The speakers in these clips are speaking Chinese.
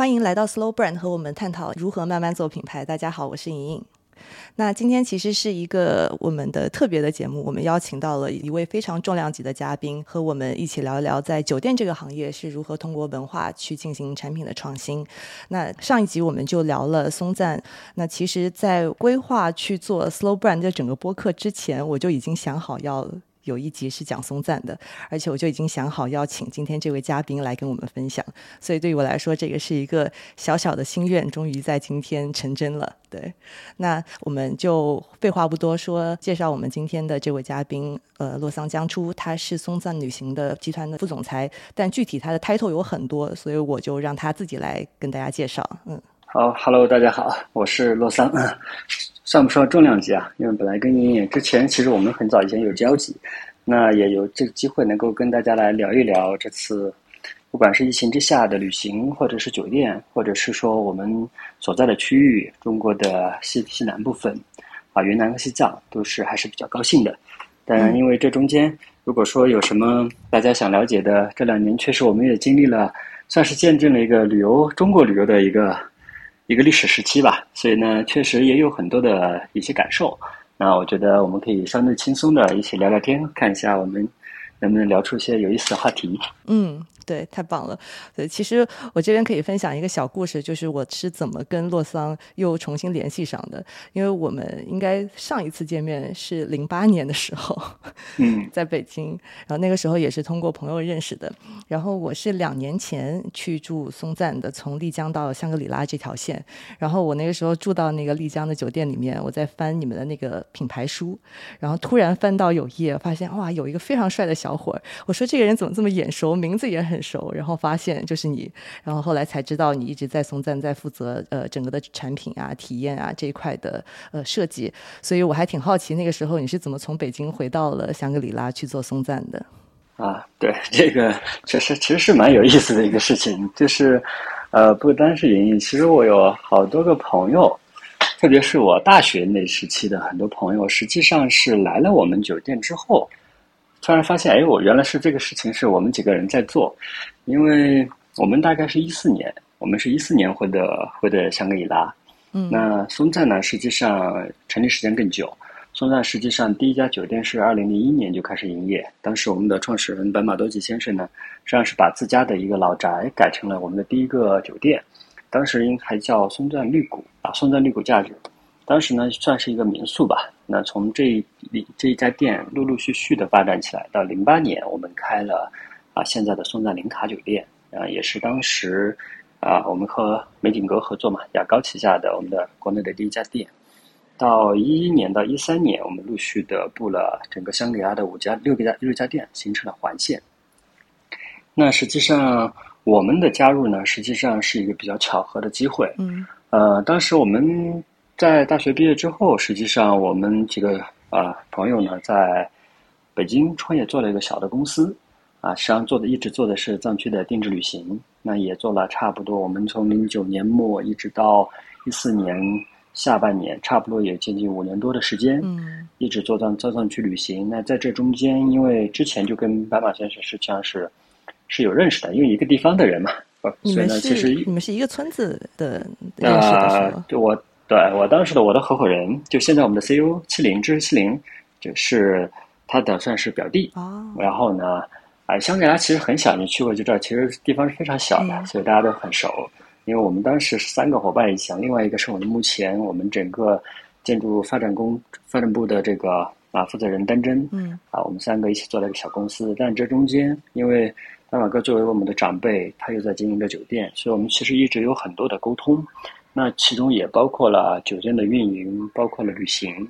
欢迎来到 Slow Brand 和我们探讨如何慢慢做品牌。大家好，我是莹莹。那今天其实是一个我们的特别的节目，我们邀请到了一位非常重量级的嘉宾，和我们一起聊一聊在酒店这个行业是如何通过文化去进行产品的创新。那上一集我们就聊了松赞，那其实，在规划去做 Slow Brand 的整个播客之前，我就已经想好要。有一集是讲松赞的，而且我就已经想好邀请今天这位嘉宾来跟我们分享，所以对于我来说，这个是一个小小的心愿，终于在今天成真了。对，那我们就废话不多说，介绍我们今天的这位嘉宾，呃，洛桑江初，他是松赞旅行的集团的副总裁，但具体他的 title 有很多，所以我就让他自己来跟大家介绍。嗯，好，Hello，大家好，我是洛桑。算不上重量级啊，因为本来跟莹莹之前其实我们很早以前有交集，那也有这个机会能够跟大家来聊一聊这次，不管是疫情之下的旅行，或者是酒店，或者是说我们所在的区域，中国的西西南部分，啊，云南和西藏都是还是比较高兴的。但，因为这中间如果说有什么大家想了解的，这两年确实我们也经历了，算是见证了一个旅游中国旅游的一个。一个历史时期吧，所以呢，确实也有很多的一些感受。那我觉得我们可以相对轻松的一起聊聊天，看一下我们能不能聊出一些有意思的话题。嗯。对，太棒了。对，其实我这边可以分享一个小故事，就是我是怎么跟洛桑又重新联系上的。因为我们应该上一次见面是零八年的时候，嗯，在北京，然后那个时候也是通过朋友认识的。然后我是两年前去住松赞的，从丽江到香格里拉这条线。然后我那个时候住到那个丽江的酒店里面，我在翻你们的那个品牌书，然后突然翻到有一页，发现哇，有一个非常帅的小小伙儿。我说这个人怎么这么眼熟，名字也很。熟，然后发现就是你，然后后来才知道你一直在松赞在负责呃整个的产品啊、体验啊这一块的呃设计，所以我还挺好奇那个时候你是怎么从北京回到了香格里拉去做松赞的？啊，对，这个确实其实是蛮有意思的一个事情，就是呃不单是莹莹，其实我有好多个朋友，特别是我大学那时期的很多朋友，实际上是来了我们酒店之后。突然发现，哎，我原来是这个事情是我们几个人在做，因为我们大概是一四年，我们是一四年回的回的香格里拉，嗯，那松赞呢，实际上成立时间更久，松赞实际上第一家酒店是二零零一年就开始营业，当时我们的创始人本马多吉先生呢，实际上是把自家的一个老宅改成了我们的第一个酒店，当时应还叫松赞绿谷啊，松赞绿谷假日。当时呢，算是一个民宿吧。那从这一这一家店陆陆续续的发展起来，到零八年我们开了啊现在的松赞林卡酒店啊，也是当时啊我们和美景阁合作嘛，雅高旗下的我们的国内的第一家店。到一一年到一三年，我们陆续的布了整个香格里拉的五家六个家六家店，形成了环线。那实际上我们的加入呢，实际上是一个比较巧合的机会。嗯。呃，当时我们。在大学毕业之后，实际上我们几个啊朋友呢，在北京创业做了一个小的公司，啊，实际上做的一直做的是藏区的定制旅行，那也做了差不多，我们从零九年末一直到一四年下半年，差不多也接近五年多的时间，嗯，一直做藏藏藏区旅行。那在这中间，因为之前就跟白马先生实际上是是有认识的，因为一个地方的人嘛，你们是你们是一个村子的认识的是就我。对我当时的我的合伙人，就现在我们的 CEO 七零，知识七零，就是他的算是表弟。哦。然后呢，哎，香格里拉其实很小，你去过就知道，其实地方是非常小的，所以大家都很熟。因为我们当时是三个伙伴一起，另外一个是我们目前我们整个建筑发展工发展部的这个啊负责人丹真。嗯。啊，我们三个一起做了一个小公司，但这中间因为大马哥作为我们的长辈，他又在经营着酒店，所以我们其实一直有很多的沟通。那其中也包括了酒店的运营，包括了旅行，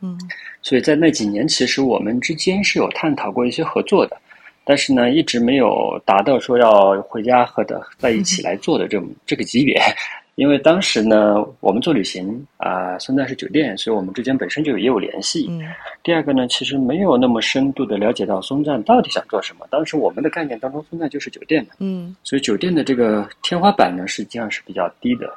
嗯，所以在那几年，其实我们之间是有探讨过一些合作的，但是呢，一直没有达到说要回家和的在一起来做的这种这个级别。因为当时呢，我们做旅行啊，现在是酒店，所以我们之间本身就有业务联系。嗯。第二个呢，其实没有那么深度的了解到松赞到底想做什么。当时我们的概念当中，松赞就是酒店嘛。嗯。所以酒店的这个天花板呢，实际上是比较低的。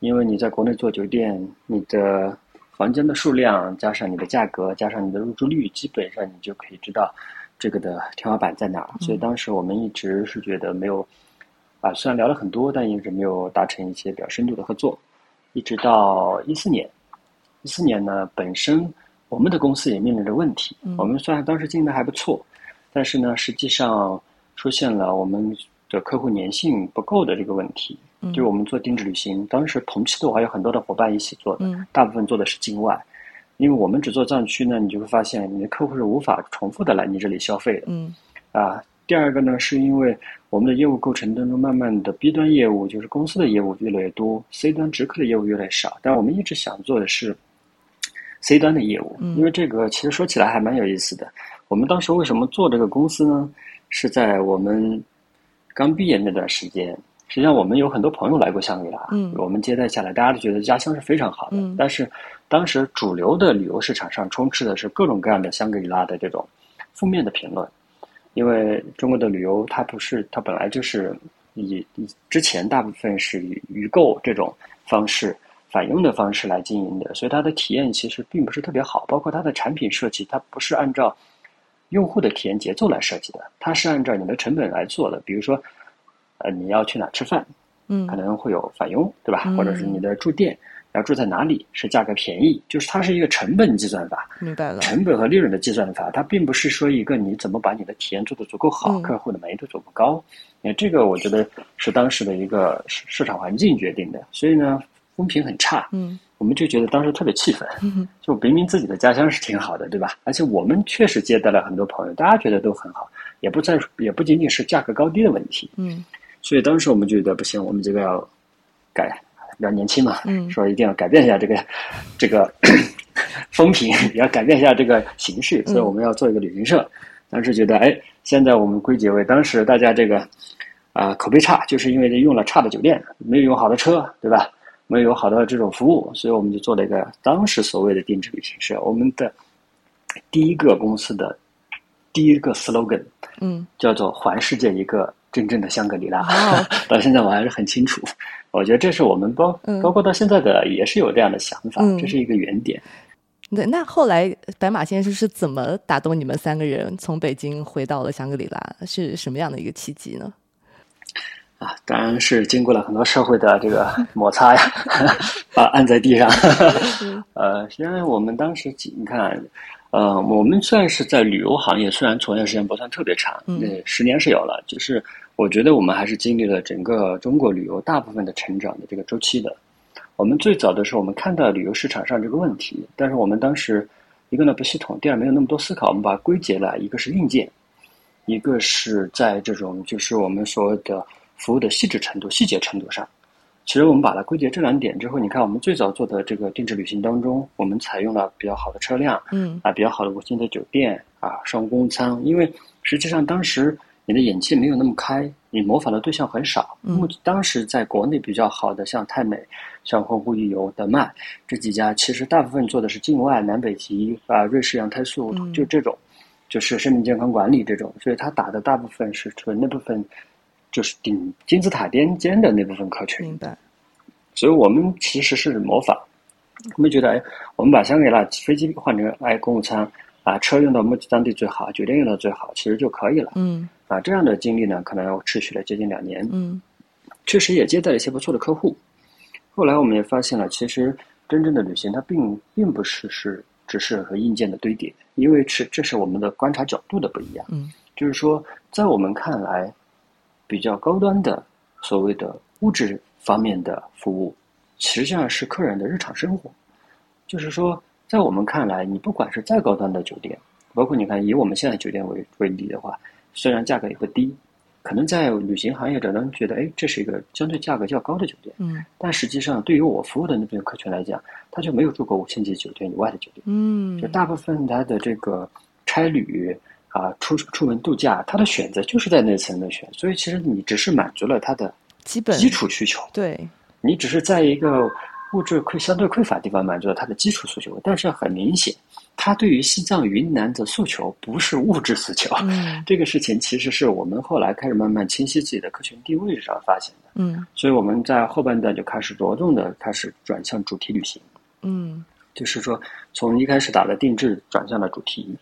因为你在国内做酒店，你的房间的数量加上你的价格加上你的入住率，基本上你就可以知道这个的天花板在哪儿。所以当时我们一直是觉得没有啊，虽然聊了很多，但一直没有达成一些比较深度的合作。一直到一四年，一四年呢，本身我们的公司也面临着问题。我们虽然当时经营的还不错，但是呢，实际上出现了我们的客户粘性不够的这个问题。就是我们做定制旅行，当时同期的我还有很多的伙伴一起做的，大部分做的是境外，因为我们只做藏区呢，你就会发现你的客户是无法重复的来你这里消费的。嗯，啊。第二个呢，是因为我们的业务构成当中，慢慢的 B 端业务就是公司的业务越来越多，C 端直客的业务越来越少。但我们一直想做的是 C 端的业务，因为这个其实说起来还蛮有意思的。我们当时为什么做这个公司呢？是在我们刚毕业那段时间，实际上我们有很多朋友来过香格里拉，我们接待下来，大家都觉得家乡是非常好的。但是当时主流的旅游市场上充斥的是各种各样的香格里拉的这种负面的评论。因为中国的旅游，它不是它本来就是以之前大部分是以预购这种方式、返佣的方式来经营的，所以它的体验其实并不是特别好。包括它的产品设计，它不是按照用户的体验节奏来设计的，它是按照你的成本来做的。比如说，呃，你要去哪吃饭，嗯，可能会有返佣，对吧？或者是你的住店。要住在哪里是价格便宜，就是它是一个成本计算法，明白了。成本和利润的计算法，它并不是说一个你怎么把你的体验做得足够好，客户的满意度足够高。那这个我觉得是当时的一个市市场环境决定的，所以呢，风评很差。嗯，我们就觉得当时特别气愤，就明明自己的家乡是挺好的，对吧？而且我们确实接待了很多朋友，大家觉得都很好，也不在，也不仅仅是价格高低的问题。嗯，所以当时我们就觉得不行，我们这个要改。比较年轻嘛，嗯，说一定要改变一下这个这个 风评，也要改变一下这个形式，所以我们要做一个旅行社。当时觉得，哎，现在我们归结为当时大家这个啊口碑差，就是因为用了差的酒店，没有用好的车，对吧？没有好的这种服务，所以我们就做了一个当时所谓的定制旅行社。我们的第一个公司的第一个 slogan，嗯，叫做“环世界一个真正的香格里拉”。到现在我还是很清楚。我觉得这是我们包包括到现在的也是有这样的想法，这是一个原点。那，那后来白马先生是怎么打动你们三个人从北京回到了香格里拉？是什么样的一个契机呢？啊，当然是经过了很多社会的这个摩擦呀，把按在地上。呃，实际上我们当时你看，呃，我们算是在旅游行业，虽然从业时间不算特别长，嗯，十年是有了，就是。我觉得我们还是经历了整个中国旅游大部分的成长的这个周期的。我们最早的时候，我们看到旅游市场上这个问题，但是我们当时一个呢不系统，第二没有那么多思考，我们把它归结了一个是硬件，一个是在这种就是我们所谓的服务的细致程度、细节程度上。其实我们把它归结这两点之后，你看我们最早做的这个定制旅行当中，我们采用了比较好的车辆，嗯啊比较好的五星的酒店啊商务公务舱，因为实际上当时。你的眼界没有那么开，你模仿的对象很少。目当时在国内比较好的，像泰美、像环湖旅游、德迈这几家，其实大部分做的是境外、南北极啊、瑞士羊胎素，就这种，就是生命健康管理这种。所以他打的大部分是纯那部分，就是顶金字塔尖尖的那部分客群。明白。所以我们其实是模仿，我们觉得，哎，我们把香格里拉飞机换成哎公务舱。把车用到目的当地最好，酒店用到最好，其实就可以了。嗯，啊，这样的经历呢，可能要持续了接近两年。嗯，确实也接待了一些不错的客户。后来我们也发现了，其实真正的旅行它并并不是是只是和硬件的堆叠，因为是这是我们的观察角度的不一样。嗯，就是说，在我们看来，比较高端的所谓的物质方面的服务，实际上是客人的日常生活。就是说。在我们看来，你不管是再高端的酒店，包括你看以我们现在酒店为为例的话，虽然价格也不低，可能在旅行行业者能觉得，哎，这是一个相对价格较高的酒店。嗯。但实际上，对于我服务的那部分客群来讲，他就没有住过五星级酒店以外的酒店。嗯。就大部分他的这个差旅啊，出出门度假，他的选择就是在那层的选，所以其实你只是满足了他的基本基础需求。对。你只是在一个。物质匮相对匮乏的地方满足了他的基础诉求，但是很明显，他对于西藏云南的诉求不是物质诉求。嗯，这个事情其实是我们后来开始慢慢清晰自己的客群定位上发现的。嗯，所以我们在后半段就开始着重的开始转向主题旅行。嗯，就是说从一开始打的定制转向了主题，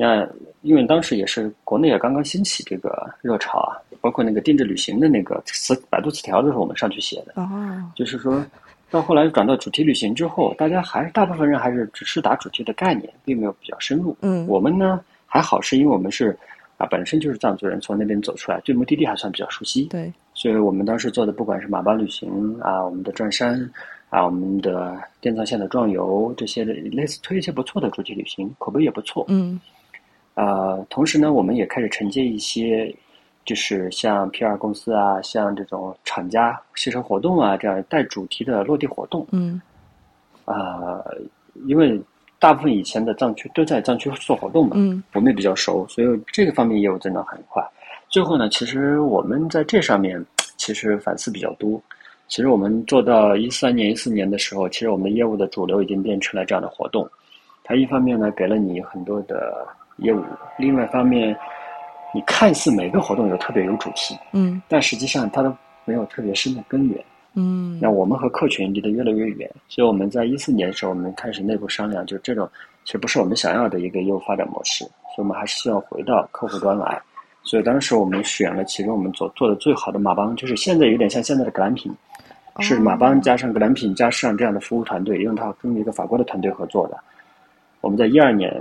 那因为当时也是国内也刚刚兴起这个热潮啊，包括那个定制旅行的那个词，百度词条都是我们上去写的。哦，就是说到后来转到主题旅行之后，大家还是大部分人还是只是打主题的概念，并没有比较深入。嗯我们呢还好，是因为我们是啊本身就是藏族人，从那边走出来，对目的地还算比较熟悉。对，所以我们当时做的，不管是马帮旅行啊，我们的转山啊，我们的滇藏线的壮游这些的，类似推一些不错的主题旅行，口碑也不错。嗯呃，同时呢，我们也开始承接一些，就是像 PR 公司啊，像这种厂家汽车活动啊，这样带主题的落地活动。嗯啊、因为大部分以前的藏区都在藏区做活动嘛，嗯我们也比较熟，所以这个方面业务增长很快。最后呢，其实我们在这上面其实反思比较多。其实我们做到一三年、一四年的时候，其实我们的业务的主流已经变成了这样的活动。它一方面呢给了你很多的业务，另外一方面，你看似每个活动有特别有主题，嗯但实际上它都没有特别深的根源。嗯那我们和客群离得越来越远，所以我们在一四年的时候，我们开始内部商量，就这种其实不是我们想要的一个业务发展模式，所以我们还是希望回到客户端来。所以当时我们选了其中我们做做的最好的马帮，就是现在有点像现在的格兰品，是马帮加上格兰品加上这样的服务团队，用它跟一个法国的团队合作的。我们在一二年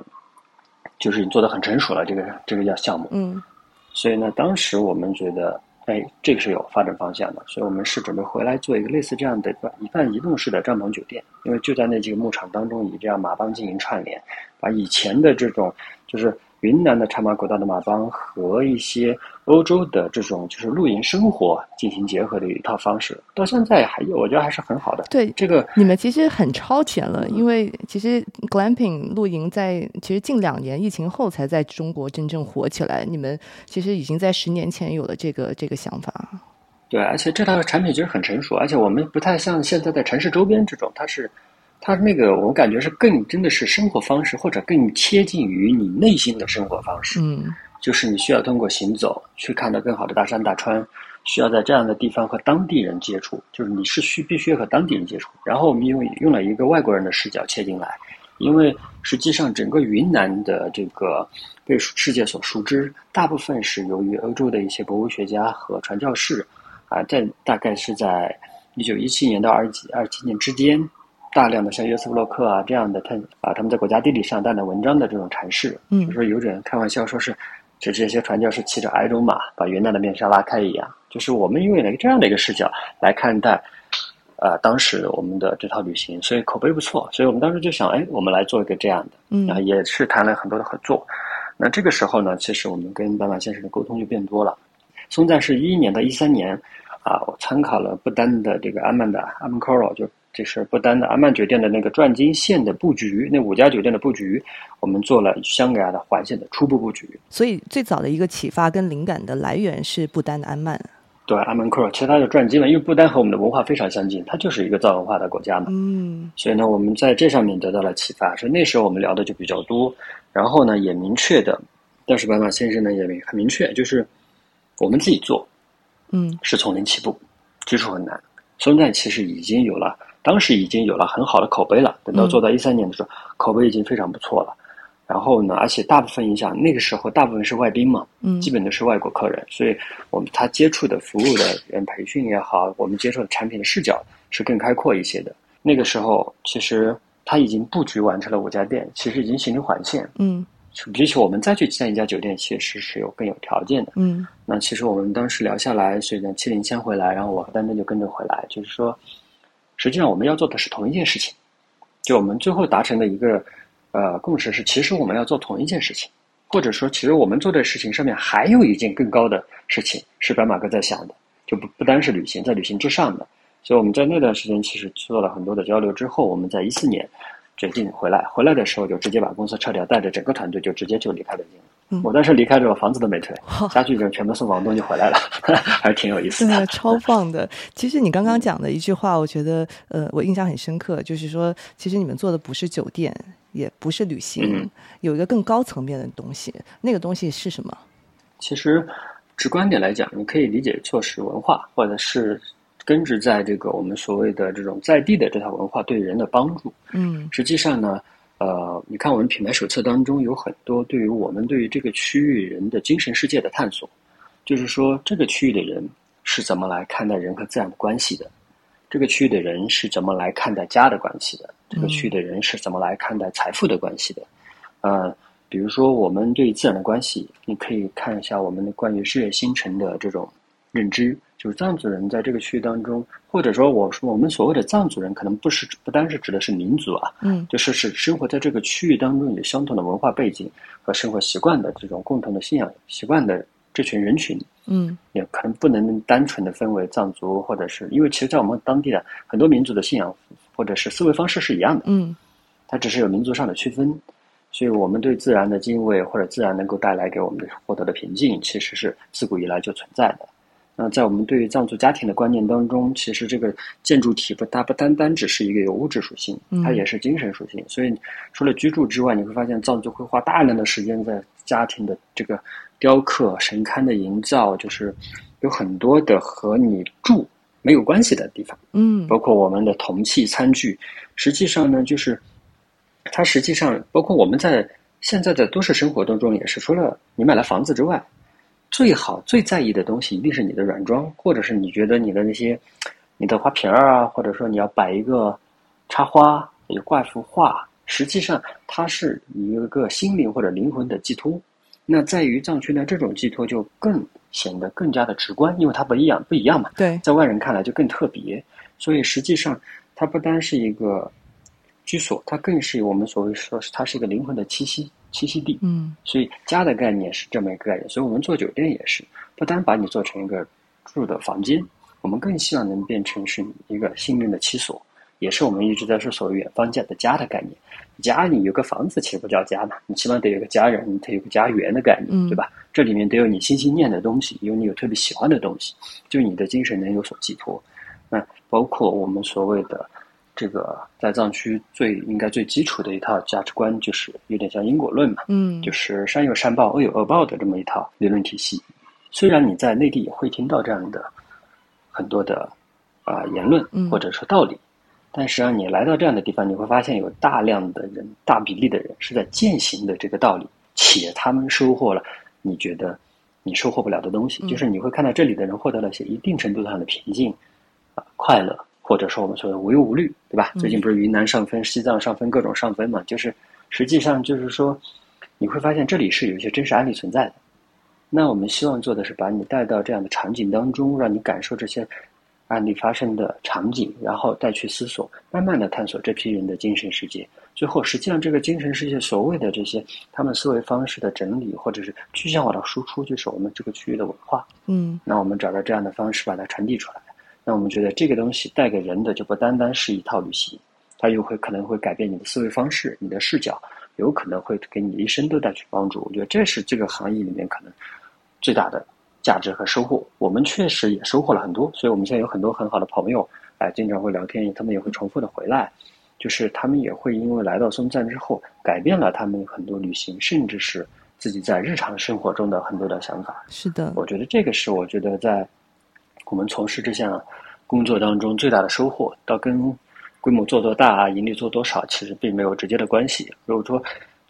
就是你做的很成熟了，这个这个叫项目。嗯所以呢，当时我们觉得，哎，这个是有发展方向的，所以我们是准备回来做一个类似这样的一半移动式的帐篷酒店，因为就在那几个牧场当中，以这样马帮进行串联，把以前的这种就是云南的茶马古道的马帮和一些欧洲的这种就是露营生活进行结合的一套方式，到现在还有，我觉得还是很好的。对这个你们其实很超前了，因为其实 glamping 露营在其实近两年疫情后才在中国真正火起来，你们其实已经在十年前有了这个这个想法。对，而且这套产品其实很成熟，而且我们不太像现在在城市周边这种，它是，它那个我感觉是更真的是生活方式，或者更贴近于你内心的生活方式。嗯就是你需要通过行走去看到更好的大山大川，需要在这样的地方和当地人接触，就是你是需必须和当地人接触。然后我们用用了一个外国人的视角切进来，因为实际上整个云南的这个被世界所熟知，大部分是由于欧洲的一些博物学家和传教士啊，在大概是在一九一七年到二几二七年之间。大量的像约瑟夫洛克啊这样的他啊，他们在国家地理上大量文章的这种阐释，嗯就说有人开玩笑说是，就这些传教士骑着矮种马把云南的面纱拉开一样，就是我们用了一个这样的一个视角来看待，呃，当时我们的这套旅行，所以口碑不错，所以我们当时就想，哎，我们来做一个这样的，嗯然后也是谈了很多的合作。那这个时候呢，其实我们跟斑马先生的沟通就变多了。松赞是一一年到一三年，啊，我参考了不丹的这个阿曼的阿曼 Coral，就这是不丹的阿曼酒店的那个转经线的布局，那五家酒店的布局，我们做了香格亚的环线的初步布局。所以最早的一个启发跟灵感的来源是不丹的安曼。对，阿曼 Coral，其实它就转经了，因为不丹和我们的文化非常相近，它就是一个藏文化的国家嘛。嗯所以呢，我们在这上面得到了启发，所以那时候我们聊的就比较多，然后呢也明确的，但是白马先生呢也很明确，就是我们自己做嗯是从零起步，基础很难。松赞其实已经有了，当时已经有了很好的口碑了，等到做到一三年的时候，口碑已经非常不错了。然后呢，而且大部分影响那个时候大部分是外宾嘛，嗯基本都是外国客人，所以我们他接触的服务的人培训也好，我们接触的产品的视角是更开阔一些的。那个时候其实他已经布局完成了五家店，其实已经形成环线，嗯比起我们再去建一家酒店，其实是有更有条件的。嗯那其实我们当时聊下来，所以呢，七零先回来，然后我和丹丹就跟着回来，就是说，实际上我们要做的是同一件事情，就我们最后达成的一个呃共识是，其实我们要做同一件事情，或者说，其实我们做的事情上面还有一件更高的事情是白马哥在想的，就不不单是旅行，在旅行之上的。所以我们在那段时间其实做了很多的交流之后，我们在一四年决定回来，回来的时候就直接把公司撤掉，带着整个团队就直接就离开北京了。嗯我当时离开之后，房子都没退，家具就全部送房东就回来了，还是挺有意思的。对，超棒的。其实你刚刚讲的一句话，我觉得呃，我印象很深刻，就是说，其实你们做的不是酒店，也不是旅行，嗯有一个更高层面的东西，那个东西是什么？其实，直观点来讲，你可以理解做是文化，或者是根植在这个我们所谓的这种在地的这套文化对人的帮助。嗯实际上呢，呃，你看我们品牌手册当中有很多对于我们对于这个区域人的精神世界的探索，就是说这个区域的人是怎么来看待人和自然的关系的，这个区域的人是怎么来看待家的关系的，这个区域的人是怎么来看待财富的关系的，呃。比如说，我们对自然的关系，你可以看一下我们的关于日月星辰的这种认知。就是藏族人在这个区域当中，或者说我说我们所谓的藏族人，可能不是不单是指的是民族啊，嗯，就是是生活在这个区域当中有相同的文化背景和生活习惯的这种共同的信仰习惯的这群人群，嗯，也可能不能单纯的分为藏族，或者是因为其实，在我们当地的很多民族的信仰或者是思维方式是一样的，嗯，它只是有民族上的区分。所以我们对自然的敬畏，或者自然能够带来给我们的获得的平静，其实是自古以来就存在的。那在我们对于藏族家庭的观念当中，其实这个建筑体不它不单单只是一个有物质属性，它也是精神属性。所以除了居住之外，你会发现藏族会花大量的时间在家庭的这个雕刻、神龛的营造，就是有很多的和你住没有关系的地方。嗯，包括我们的铜器餐具，实际上呢，就是。它实际上，包括我们在现在的都市生活当中，也是除了你买了房子之外，最好最在意的东西一定是你的软装，或者是你觉得你的那些你的花瓶儿啊，或者说你要摆一个插花，有挂一幅画，实际上它是一个心灵或者灵魂的寄托。那在于藏区呢，这种寄托就更显得更加的直观，因为它不一样，不一样嘛。对，在外人看来就更特别。所以实际上，它不单是一个。居所，它更是我们所谓说是它是一个灵魂的栖息栖息地。嗯，所以家的概念是这么一个概念。所以我们做酒店也是，不单把你做成一个住的房间，我们更希望能变成是一个心灵的栖所，也是我们一直在说所谓远方家的家的概念。家里有个房子其实不叫家嘛，你起码得有个家人，得有个家园的概念，对吧？这里面得有你心心念的东西，有你有特别喜欢的东西，就你的精神能有所寄托。那包括我们所谓的。这个在藏区最应该最基础的一套价值观，就是有点像因果论嘛，嗯，就是善有善报，恶有恶报的这么一套理论体系。虽然你在内地也会听到这样的很多的啊言论或者说道理，但实际上你来到这样的地方，你会发现有大量的人，大比例的人是在践行的这个道理，且他们收获了你觉得你收获不了的东西，就是你会看到这里的人获得了些一定程度上的平静啊快乐。或者说我们说的无忧无虑，对吧？最近不是云南上分、西藏上分各种上分嘛？就是实际上就是说，你会发现这里是有一些真实案例存在的。那我们希望做的是把你带到这样的场景当中，让你感受这些案例发生的场景，然后再去思索，慢慢的探索这批人的精神世界。最后，实际上这个精神世界所谓的这些他们思维方式的整理，或者是具象化的输出，就是我们这个区域的文化。嗯，那我们找到这样的方式把它传递出来。那我们觉得这个东西带给人的就不单单是一套旅行，它又会可能会改变你的思维方式、你的视角，有可能会给你一生都带去帮助。我觉得这是这个行业里面可能最大的价值和收获。我们确实也收获了很多，所以我们现在有很多很好的朋友，哎，经常会聊天，他们也会重复的回来，就是他们也会因为来到松赞之后，改变了他们很多旅行，甚至是自己在日常生活中的很多的想法。是的，我觉得这个是我觉得在。我们从事这项工作当中最大的收获，倒跟规模做多大啊、盈利做多少，其实并没有直接的关系。如果说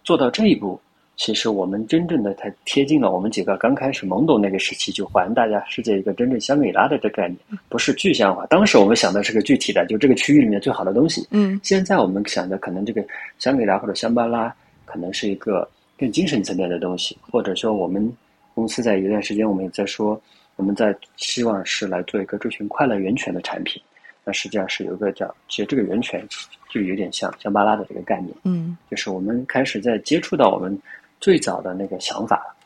做到这一步，其实我们真正的才贴近了我们几个刚开始懵懂那个时期，就还大家世界一个真正香格里拉的这概念，不是具象化。当时我们想的是个具体的，就这个区域里面最好的东西。嗯，现在我们想的可能这个香格里拉或者香巴拉，可能是一个更精神层面的东西，或者说我们公司在一段时间我们也在说。我们在希望是来做一个追寻快乐源泉的产品，那实际上是有一个叫，其实这个源泉就有点像香巴拉的这个概念，嗯，就是我们开始在接触到我们最早的那个想法，对。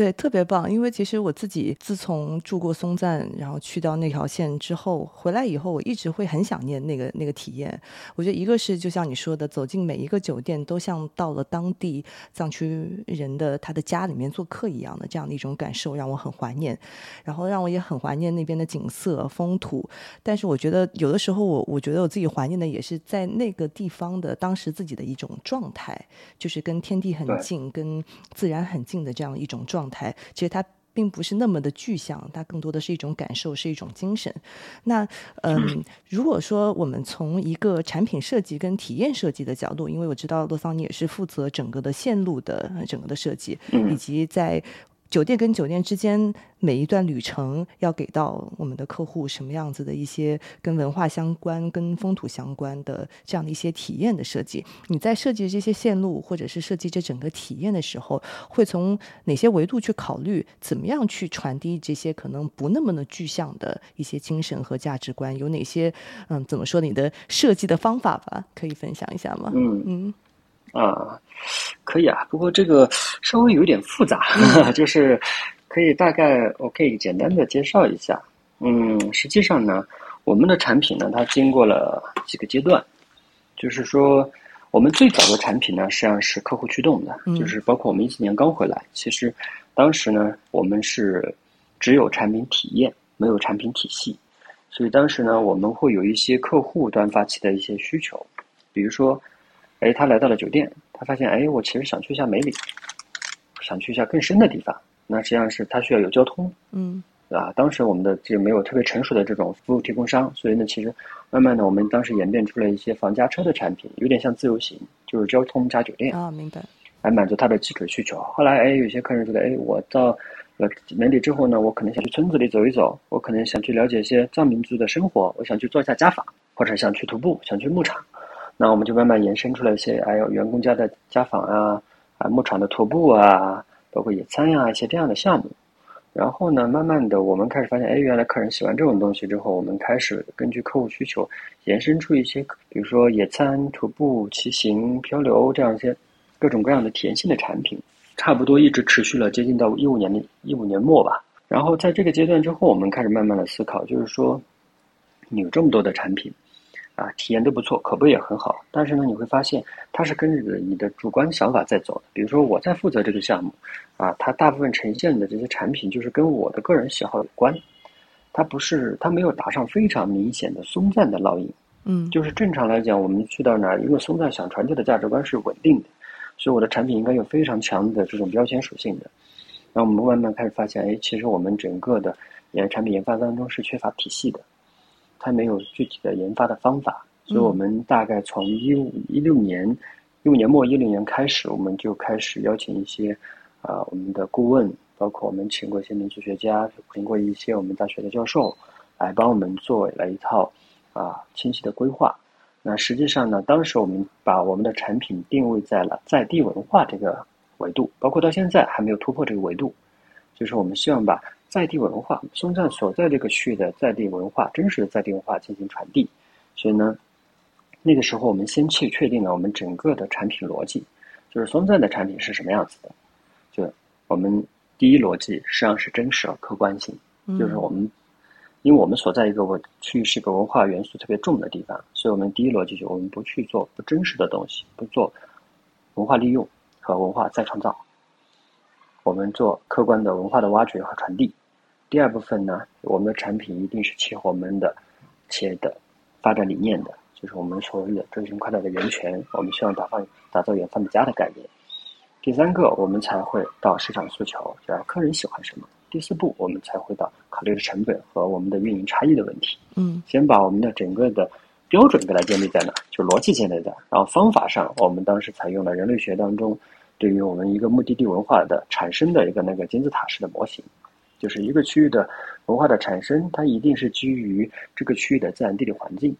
对，特别棒。因为其实我自己自从住过松赞，然后去到那条线之后，回来以后，我一直会很想念那个那个体验。我觉得一个是就像你说的，走进每一个酒店，都像到了当地藏区人的他的家里面做客一样的这样的一种感受，让我很怀念。然后让我也很怀念那边的景色风土。但是我觉得有的时候，我我觉得我自己怀念的也是在那个地方的当时自己的一种状态，就是跟天地很近、跟自然很近的这样一种状。状态其实它并不是那么的具象，它更多的是一种感受，是一种精神。那嗯，如果说我们从一个产品设计跟体验设计的角度，因为我知道洛桑你也是负责整个的线路的整个的设计，以及在。酒店跟酒店之间每一段旅程要给到我们的客户什么样子的一些跟文化相关、跟风土相关的这样的一些体验的设计？你在设计这些线路或者是设计这整个体验的时候，会从哪些维度去考虑？怎么样去传递这些可能不那么的具象的一些精神和价值观？有哪些嗯，怎么说你的设计的方法吧？可以分享一下吗？嗯嗯。啊，可以啊，不过这个稍微有点复杂，就是可以大概我可以简单的介绍一下。嗯，实际上呢，我们的产品呢，它经过了几个阶段，就是说我们最早的产品呢，实际上是客户驱动的，就是包括我们一四年刚回来，其实当时呢，我们是只有产品体验，没有产品体系，所以当时呢，我们会有一些客户端发起的一些需求，比如说。哎，他来到了酒店，他发现，哎，我其实想去一下梅里，想去一下更深的地方。那实际上是他需要有交通，嗯，对吧？当时我们的就没有特别成熟的这种服务提供商，所以呢，其实慢慢的，我们当时演变出了一些房加车的产品，有点像自由行，就是交通加酒店啊，明白？来满足他的基础需求。后来，哎，有些客人觉得，哎，我到呃梅里之后呢，我可能想去村子里走一走，我可能想去了解一些藏民族的生活，我想去做一下家访，或者想去徒步，想去牧场。那我们就慢慢延伸出来一些，还有员工家的家访啊，啊牧场的徒步啊，包括野餐呀一些这样的项目。然后呢，慢慢的我们开始发现，哎，原来客人喜欢这种东西之后，我们开始根据客户需求延伸出一些，比如说野餐、徒步、骑行、漂流这样一些各种各样的甜性的产品，差不多一直持续了接近到一五年的一五年末吧。然后在这个阶段之后，我们开始慢慢的思考，就是说，你有这么多的产品。啊，体验都不错，口碑也很好。但是呢，你会发现它是跟着你的主观想法在走的。比如说，我在负责这个项目，啊，它大部分呈现的这些产品就是跟我的个人喜好有关。它不是，它没有打上非常明显的松赞的烙印。嗯，就是正常来讲，我们去到哪儿，因为松赞想传递的价值观是稳定的，所以我的产品应该有非常强的这种标签属性的。那我们慢慢开始发现，哎，其实我们整个的研产品研发当中是缺乏体系的。它没有具体的研发的方法，所以我们大概从一五一六年一五年末一六年开始，我们就开始邀请一些啊我们的顾问，包括我们请过一些民族学家，请过一些我们大学的教授，来帮我们做了一套啊清晰的规划。那实际上呢，当时我们把我们的产品定位在了在地文化这个维度，包括到现在还没有突破这个维度，就是我们希望把。在地文化，松赞所在这个区域的在地文化，真实的在地文化进行传递。所以呢，那个时候我们先去确定了我们整个的产品逻辑，就是松赞的产品是什么样子的。就我们第一逻辑实际上是真实和客观性，就是我们因为我们所在一个文区域是一个文化元素特别重的地方，所以我们第一逻辑就我们不去做不真实的东西，不做文化利用和文化再创造，我们做客观的文化的挖掘和传递。第二部分呢，我们的产品一定是契合我们的企业的发展理念的，就是我们所谓的追寻快乐的源泉。我们希望打造打造远方的家的概念。第三个，我们才会到市场诉求，就是客人喜欢什么。第四步，我们才会到考虑的成本和我们的运营差异的问题。嗯，先把我们的整个的标准给它建立在哪，就逻辑建立在，然后方法上，我们当时采用了人类学当中对于我们一个目的地文化的产生的一个那个金字塔式的模型。就是一个区域的文化的产生，它一定是基于这个区域的自然地理环境。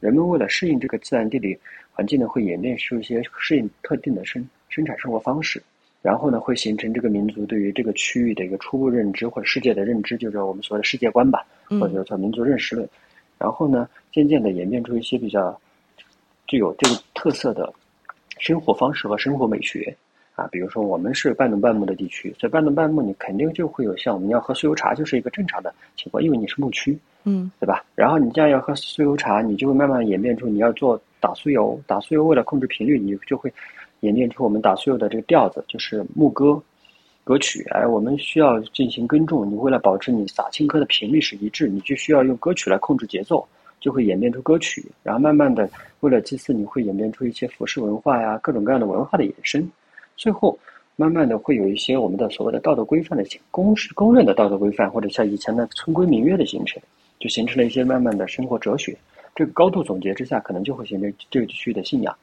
人们为了适应这个自然地理环境呢，会演变出一些适应特定的生生产生活方式，然后呢，会形成这个民族对于这个区域的一个初步认知或者世界的认知，就是我们所谓的世界观吧，或者叫民族认识论。然后呢，渐渐的演变出一些比较具有这个特色的生活方式和生活美学。啊，比如说我们是半农半牧的地区，所以半农半牧你肯定就会有像我们要喝酥油茶，就是一个正常的情况，因为你是牧区，嗯，对吧？然后你这样要喝酥油茶，你就会慢慢演变出你要做打酥油，打酥油为了控制频率，你就会演变出我们打酥油的这个调子，就是牧歌歌曲。哎，我们需要进行耕种，你为了保持你撒青稞的频率是一致，你就需要用歌曲来控制节奏，就会演变出歌曲。然后慢慢的，为了祭祀，你会演变出一些服饰文化呀，各种各样的文化的衍生。最后，慢慢的会有一些我们的所谓的道德规范的公公认的道德规范，或者像以前的村规民约的形成，就形成了一些慢慢的生活哲学。这个高度总结之下，可能就会形成这个区域的信仰。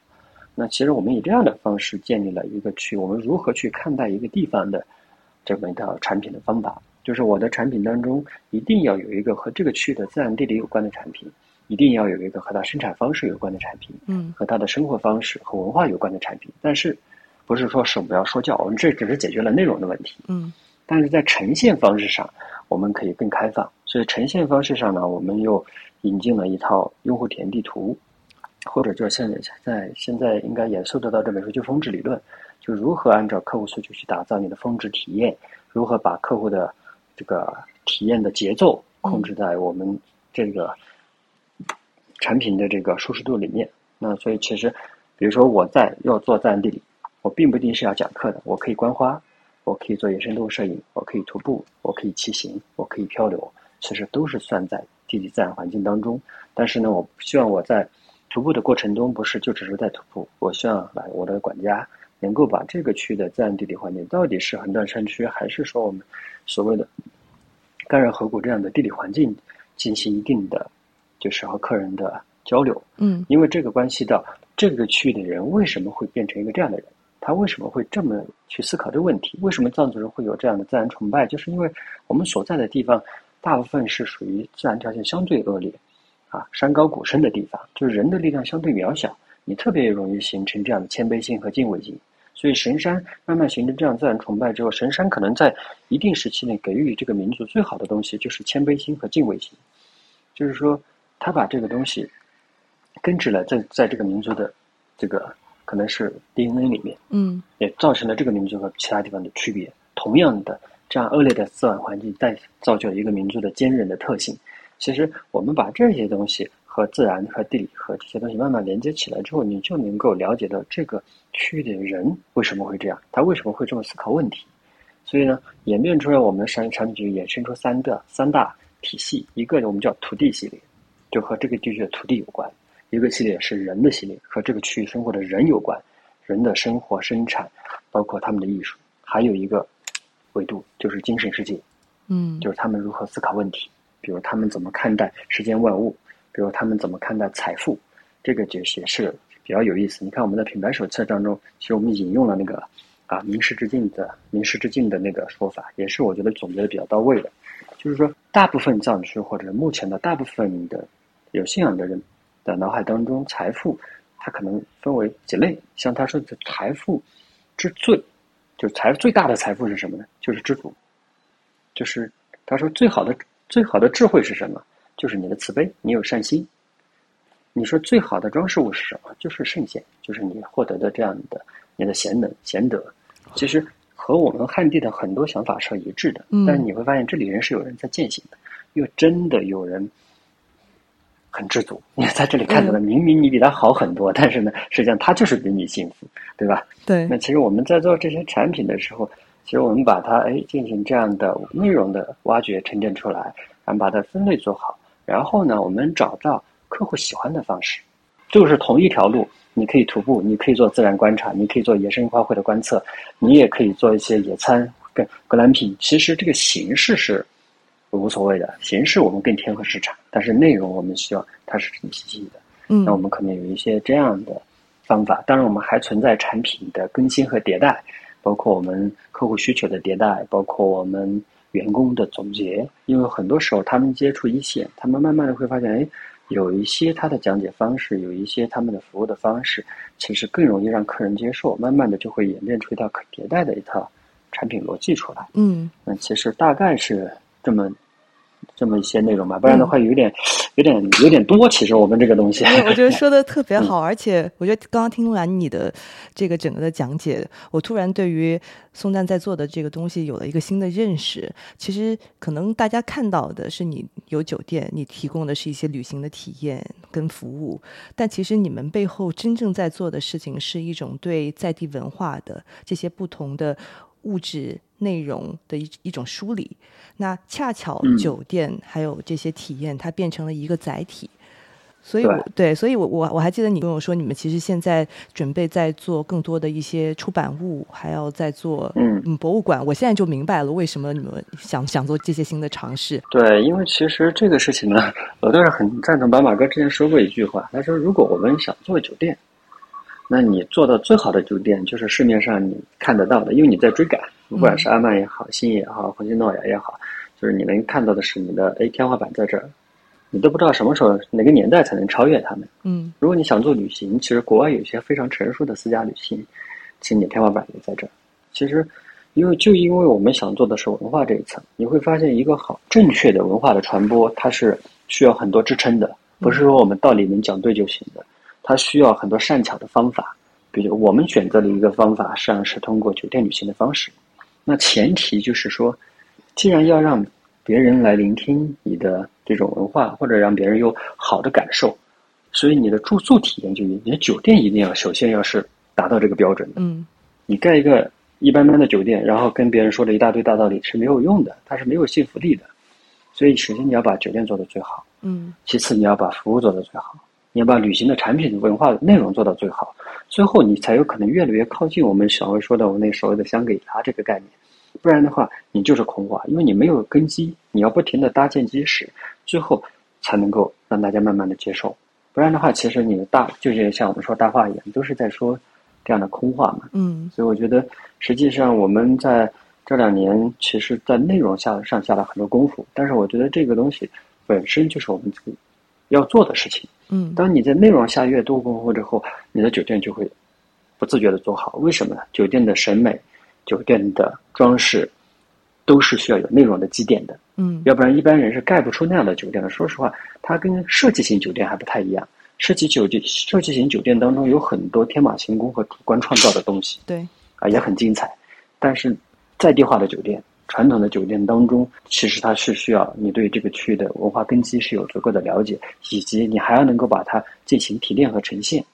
那其实我们以这样的方式建立了一个区，我们如何去看待一个地方的这么一套产品的方法，就是我的产品当中一定要有一个和这个区域的自然地理有关的产品，一定要有一个和它生产方式有关的产品，嗯，和它的生活方式和文化有关的产品。但是不是说是我们要说教，我们这只是解决了内容的问题，嗯，但是在呈现方式上，我们可以更开放。所以呈现方式上呢，我们又引进了一套用户体验地图。或者就现在在现在应该也受得到这本书就峰值理论，就如何按照客户诉求去打造你的峰值体验，如何把客户的这个体验的节奏控制在我们这个产品的这个舒适度里面。那所以其实，比如说我在要做自然地理，我并不一定是要讲课的，我可以观花，我可以做野生动物摄影，我可以徒步，我可以骑行，我可以漂流，其实都是算在地理自然环境当中。但是呢，我不希望我在徒步的过程中，不是就只是在徒步。我希望来我的管家能够把这个区域的自然地理环境，到底是横断山区，还是说我们所谓的干热河谷这样的地理环境，进行一定的就是和客人的交流。嗯，因为这个关系到这个区域的人为什么会变成一个这样的人，他为什么会这么去思考这个问题？为什么藏族人会有这样的自然崇拜？就是因为我们所在的地方大部分是属于自然条件相对恶劣。啊，山高谷深的地方，就是人的力量相对渺小，你特别容易形成这样的谦卑心和敬畏心。所以神山慢慢形成这样自然崇拜之后，神山可能在一定时期内给予这个民族最好的东西，就是谦卑心和敬畏心。就是说，他把这个东西根植了在在这个民族的这个可能是 DNA 里面，嗯，也造成了这个民族和其他地方的区别。同样的，这样恶劣的自然环境，再造就一个民族的坚韧的特性。其实，我们把这些东西和自然、和地理、和这些东西慢慢连接起来之后，你就能够了解到这个区域的人为什么会这样，他为什么会这么思考问题。所以呢，演变出来我们的产产品就衍生出三个三大体系，一个我们叫土地系列，就和这个地区的土地有关；一个系列是人的系列，和这个区域生活的人有关，人的生活、生产，包括他们的艺术；还有一个维度就是精神世界，嗯，就是他们如何思考问题。比如他们怎么看待世间万物，比如他们怎么看待财富，这个就也是比较有意思。你看我们的品牌手册当中，其实我们引用了那个啊“名师之境”的“名师之境”的那个说法，也是我觉得总结的比较到位的。就是说，大部分藏区或者目前的大部分的有信仰的人的脑海当中，财富它可能分为几类。像他说的财富之最，就是财最大的财富是什么呢？就是知足。就是他说最好的。最好的智慧是什么？就是你的慈悲，你有善心。你说最好的装饰物是什么？就是圣贤，就是你获得的这样的你的贤能贤德。其实和我们汉地的很多想法是一致的。但是你会发现，这里人是有人在践行的，又真的有人很知足。你在这里看到的，明明你比他好很多，但是呢，实际上他就是比你幸福，对吧？对。那其实我们在做这些产品的时候。其实我们把它哎进行这样的内容的挖掘沉淀出来，然后把它分类做好，然后呢，我们找到客户喜欢的方式，就是同一条路，你可以徒步，你可以做自然观察，你可以做野生花卉的观测，你也可以做一些野餐跟格兰品。其实这个形式是无所谓的，形式我们更贴合市场，但是内容我们希望它是体系的。嗯，那我们可能有一些这样的方法，当然我们还存在产品的更新和迭代。包括我们客户需求的迭代，包括我们员工的总结，因为很多时候他们接触一线，他们慢慢的会发现，哎，有一些他的讲解方式，有一些他们的服务的方式，其实更容易让客人接受，慢慢的就会演变出一套可迭代的一套产品逻辑出来。嗯，那其实大概是这么。这么一些内容吧，不然的话有点、有点、有点多。其实我们这个东西，我觉得 说的特别好，而且我觉得刚刚听完你的这个整个的讲解，我突然对于宋赞在做的这个东西有了一个新的认识。其实可能大家看到的是你有酒店，你提供的是一些旅行的体验跟服务，但其实你们背后真正在做的事情是一种对在地文化的这些不同的。物质内容的一一种梳理，那恰巧酒店还有这些体验，它变成了一个载体。所以我对，所以我我我还记得你跟我说，你们其实现在准备在做更多的一些出版物，还要在做嗯博物馆。我现在就明白了为什么你们想想做这些新的尝试。对，因为其实这个事情呢，我倒是很赞同白马哥之前说过一句话，他说如果我们想做酒店，那你做到最好的酒店就是市面上你看得到的，因为你在追赶，不管是阿曼也好，新也好，红星诺亚也好，就是你能看到的是你的哎天花板在这儿。你都不知道什么时候哪个年代才能超越他们。嗯，如果你想做旅行，其实国外有些非常成熟的私家旅行，其实你天花板也在这儿。其实，因为就因为我们想做的是文化这一层，你会发现一个好正确的文化的传播，它是需要很多支撑的，不是说我们道理能讲对就行的，它需要很多善巧的方法。比如我们选择的一个方法，实际上是通过酒店旅行的方式。那前提就是说，既然要让别人来聆听你的。这种文化，或者让别人有好的感受，所以你的住宿体验就你的酒店一定要首先要是达到这个标准的。嗯，你盖一个一般般的酒店，然后跟别人说了一大堆大道理是没有用的，它是没有信服力的。所以首先你要把酒店做得最好，嗯，其次你要把服务做得最好，你要把旅行的产品文化内容做到最好，最后你才有可能越来越靠近我们小薇说的我那所谓的香格里拉这个概念。不然的话，你就是空话，因为你没有根基，你要不停的搭建基石。最后才能够让大家慢慢的接受，不然的话，其实你的大就是像我们说大话一样，都是在说这样的空话嘛。嗯，所以我觉得实际上我们在这两年，其实在内容下上下了很多功夫，但是我觉得这个东西本身就是我们要做的事情。嗯，当你在内容下越多功夫之后，你的酒店就会不自觉的做好。为什么呢？酒店的审美、酒店的装饰都是需要有内容的积淀的。嗯，要不然一般人是盖不出那样的酒店的。说实话，它跟设计型酒店还不太一样。设计酒店、设计型酒店当中有很多天马行空和主观创造的东西，对，啊也很精彩。但是在地化的酒店、传统的酒店当中，其实它是需要你对这个区域的文化根基是有足够的了解，以及你还要能够把它进行提炼和呈现。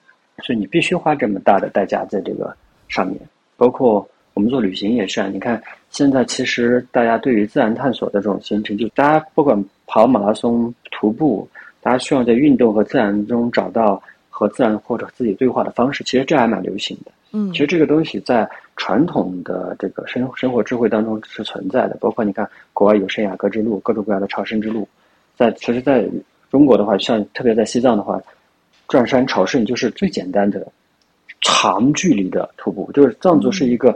所以你必须花这么大的代价在这个上面，包括。我们做旅行也是啊，你看现在其实大家对于自然探索的这种行程，就大家不管跑马拉松、徒步，大家希望在运动和自然中找到和自然或者自己对话的方式，其实这还蛮流行的。嗯，其实这个东西在传统的这个生生活智慧当中是存在的，包括你看国外有圣雅各之路，各种各样的朝圣之路，在其实在中国的话，像特别在西藏的话，转山朝圣就是最简单的长距离的徒步，就是藏族是一个。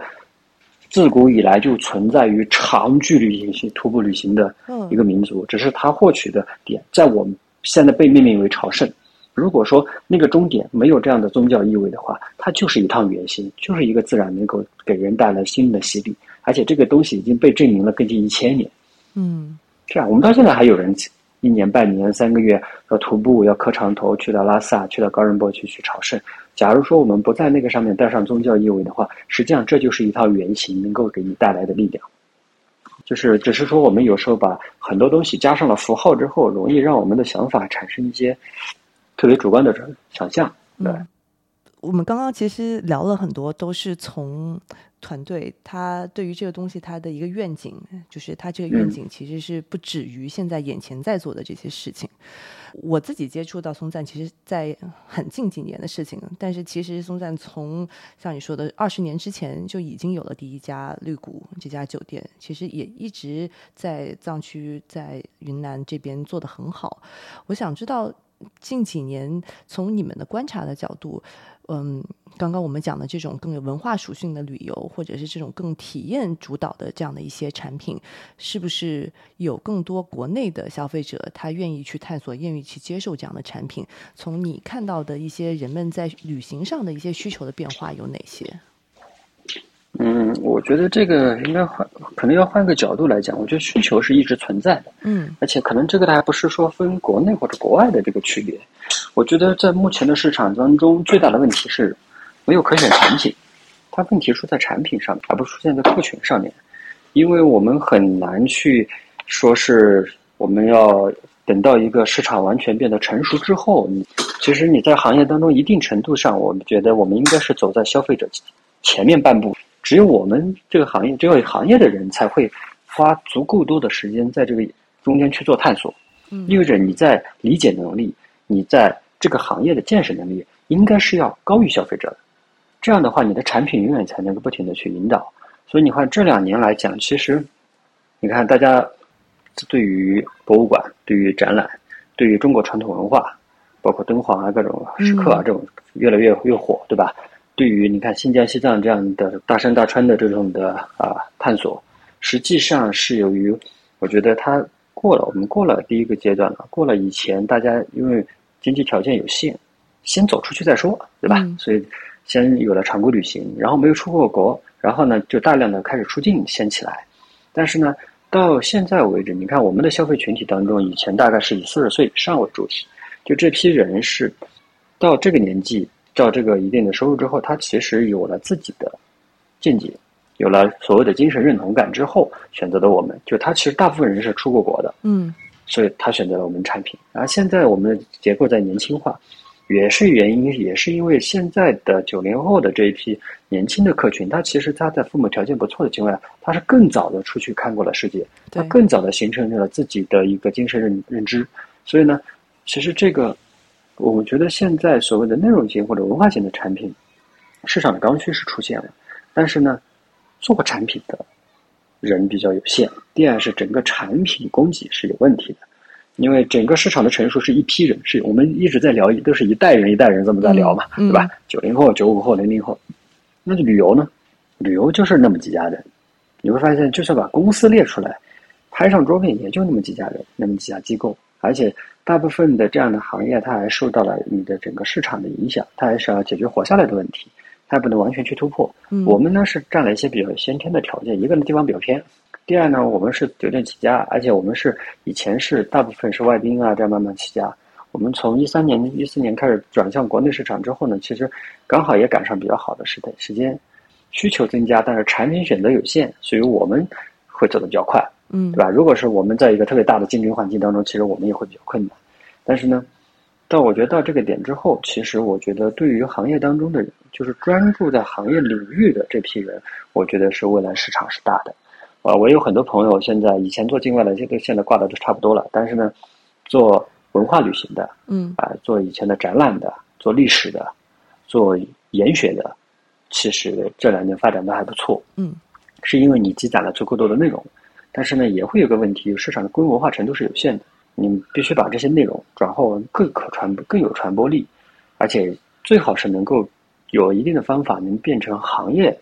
自古以来就存在于长距离旅行、徒步旅行的一个民族，只是他获取的点在我们现在被命名为朝圣。如果说那个终点没有这样的宗教意味的话，它就是一趟远行，就是一个自然能够给人带来新的洗礼，而且这个东西已经被证明了更近一千年。嗯，这样我们到现在还有人一年、半年、三个月要徒步，要磕长头去到拉萨，去到高仁波去去朝圣。假如说我们不在那个上面带上宗教意味的话，实际上这就是一套原型，能够给你带来的力量。就是只是说，我们有时候把很多东西加上了符号之后，容易让我们的想法产生一些特别主观的想象。对，我们刚刚其实聊了很多，都是从。团队他对于这个东西他的一个愿景，就是他这个愿景其实是不止于现在眼前在做的这些事情。我自己接触到松赞，其实在很近几年的事情，但是其实松赞从像你说的二十年之前就已经有了第一家绿谷这家酒店，其实也一直在藏区在云南这边做的很好。我想知道近几年从你们的观察的角度。嗯，刚刚我们讲的这种更有文化属性的旅游，或者是这种更体验主导的这样的一些产品，是不是有更多国内的消费者他愿意去探索、愿意去接受这样的产品？从你看到的一些人们在旅行上的一些需求的变化有哪些？嗯，我觉得这个应该换，可能要换个角度来讲。我觉得需求是一直存在的，嗯，而且可能这个还不是说分国内或者国外的这个区别。我觉得在目前的市场当中，最大的问题是没有可选产品。它问题出在产品上，而不是出现在客群上面。因为我们很难去说是我们要等到一个市场完全变得成熟之后，你其实你在行业当中一定程度上，我们觉得我们应该是走在消费者前面半步。只有我们这个行业，只有行业的人才会花足够多的时间在这个中间去做探索，意味着你在理解能力、你在这个行业的建设能力应该是要高于消费者的。这样的话，你的产品永远才能够不停的去引导。所以你看这两年来讲，其实你看大家对于博物馆、对于展览、对于中国传统文化，包括敦煌啊、各种石刻啊这种越来越越火，对吧？对于你看新疆、西藏这样的大山大川的这种的啊探索，实际上是由于我觉得它过了，我们过了第一个阶段了，过了以前大家因为经济条件有限，先走出去再说，对吧？所以先有了常规旅行，然后没有出过国，然后呢就大量的开始出境先起来。但是呢，到现在为止，你看我们的消费群体当中，以前大概是以四十岁以上为主体，就这批人是到这个年纪。到这个一定的收入之后，他其实有了自己的见解，有了所谓的精神认同感之后，选择的我们，就他其实大部分人是出过国的，嗯，所以他选择了我们产品。然后现在我们的结构在年轻化，也是原因，也是因为现在的九零后的这一批年轻的客群，他其实他在父母条件不错的情况下，他是更早的出去看过了世界，他更早的形成了自己的一个精神认认知，所以呢，其实这个。我觉得现在所谓的内容型或者文化型的产品，市场的刚需是出现了，但是呢，做产品的人比较有限。第二是整个产品供给是有问题的，因为整个市场的成熟是一批人，是我们一直在聊，都是一代人一代人这么在聊嘛，对吧？九零后、九五后、零零后，那旅游呢？旅游就是那么几家人，你会发现，就算把公司列出来，拍上桌面也就那么几家人，那么几家机构，而且。大部分的这样的行业，它还受到了你的整个市场的影响，它还是要解决活下来的问题，它不能完全去突破。我们呢是占了一些比较先天的条件，一个呢地方比较偏，第二呢我们是酒店起家，而且我们是以前是大部分是外宾啊这样慢慢起家。我们从一三年、一四年开始转向国内市场之后呢，其实刚好也赶上比较好的时代时间，需求增加，但是产品选择有限，所以我们会走得比较快。嗯，对吧？如果是我们在一个特别大的竞争环境当中，其实我们也会比较困难。但是呢，到我觉得到这个点之后，其实我觉得对于行业当中的人，就是专注在行业领域的这批人，我觉得是未来市场是大的。啊，我有很多朋友现在以前做境外的，现在现在挂的都差不多了。但是呢，做文化旅行的，嗯，啊，做以前的展览的，做历史的，做研学的，其实这两年发展的还不错。嗯，是因为你积攒了足够多的内容。但是呢，也会有个问题，市场的规模化程度是有限的。你必须把这些内容转化为更可传播、更有传播力，而且最好是能够有一定的方法能变成行业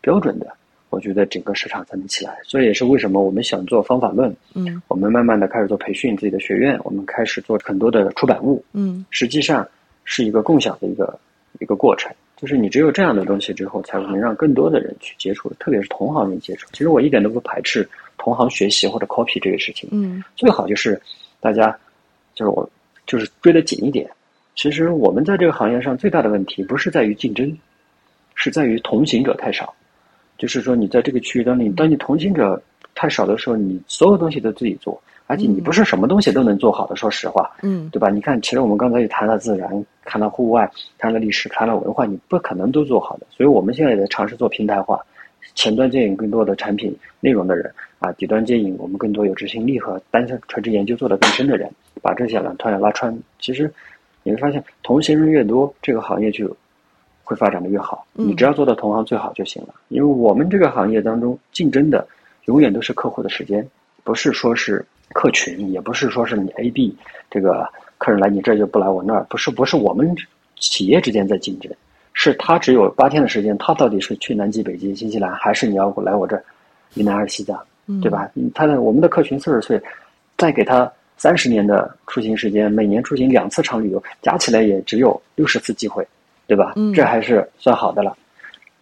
标准的。我觉得整个市场才能起来。所以也是为什么我们想做方法论。嗯，我们慢慢的开始做培训自己的学院，我们开始做很多的出版物。嗯，实际上是一个共享的一个一个过程。就是你只有这样的东西之后，才能让更多的人去接触，特别是同行人接触。其实我一点都不排斥同行学习或者 copy 这个事情。嗯，最好就是大家就是我就是追得紧一点。其实我们在这个行业上最大的问题不是在于竞争，是在于同行者太少。就是说你在这个区域当中，当你同行者太少的时候，你所有东西都自己做。而且你不是什么东西都能做好的，说实话，嗯，对吧？你看，其实我们刚才也谈了自然，谈了户外，谈了历史，谈了文化，你不可能都做好的。所以我们现在也在尝试做平台化，前端接引更多的产品内容的人啊，底端接引我们更多有执行力和单向垂直研究做得更深的人，把这些团团拉穿。其实你会发现，同行人越多，这个行业就会发展的越好。你只要做到同行最好就行了。因为我们这个行业当中竞争的永远都是客户的时间，不是说是。客群也不是说是你 A、B 这个客人来你这就不来我那儿，不是不是我们企业之间在竞争，是他只有八天的时间，他到底是去南极、北极、新西兰，还是你要来我这儿，云南还是西藏，对吧？他的我们的客群四十岁，再给他三十年的出行时间，每年出行两次长旅游，加起来也只有六十次机会，对吧？这还是算好的了。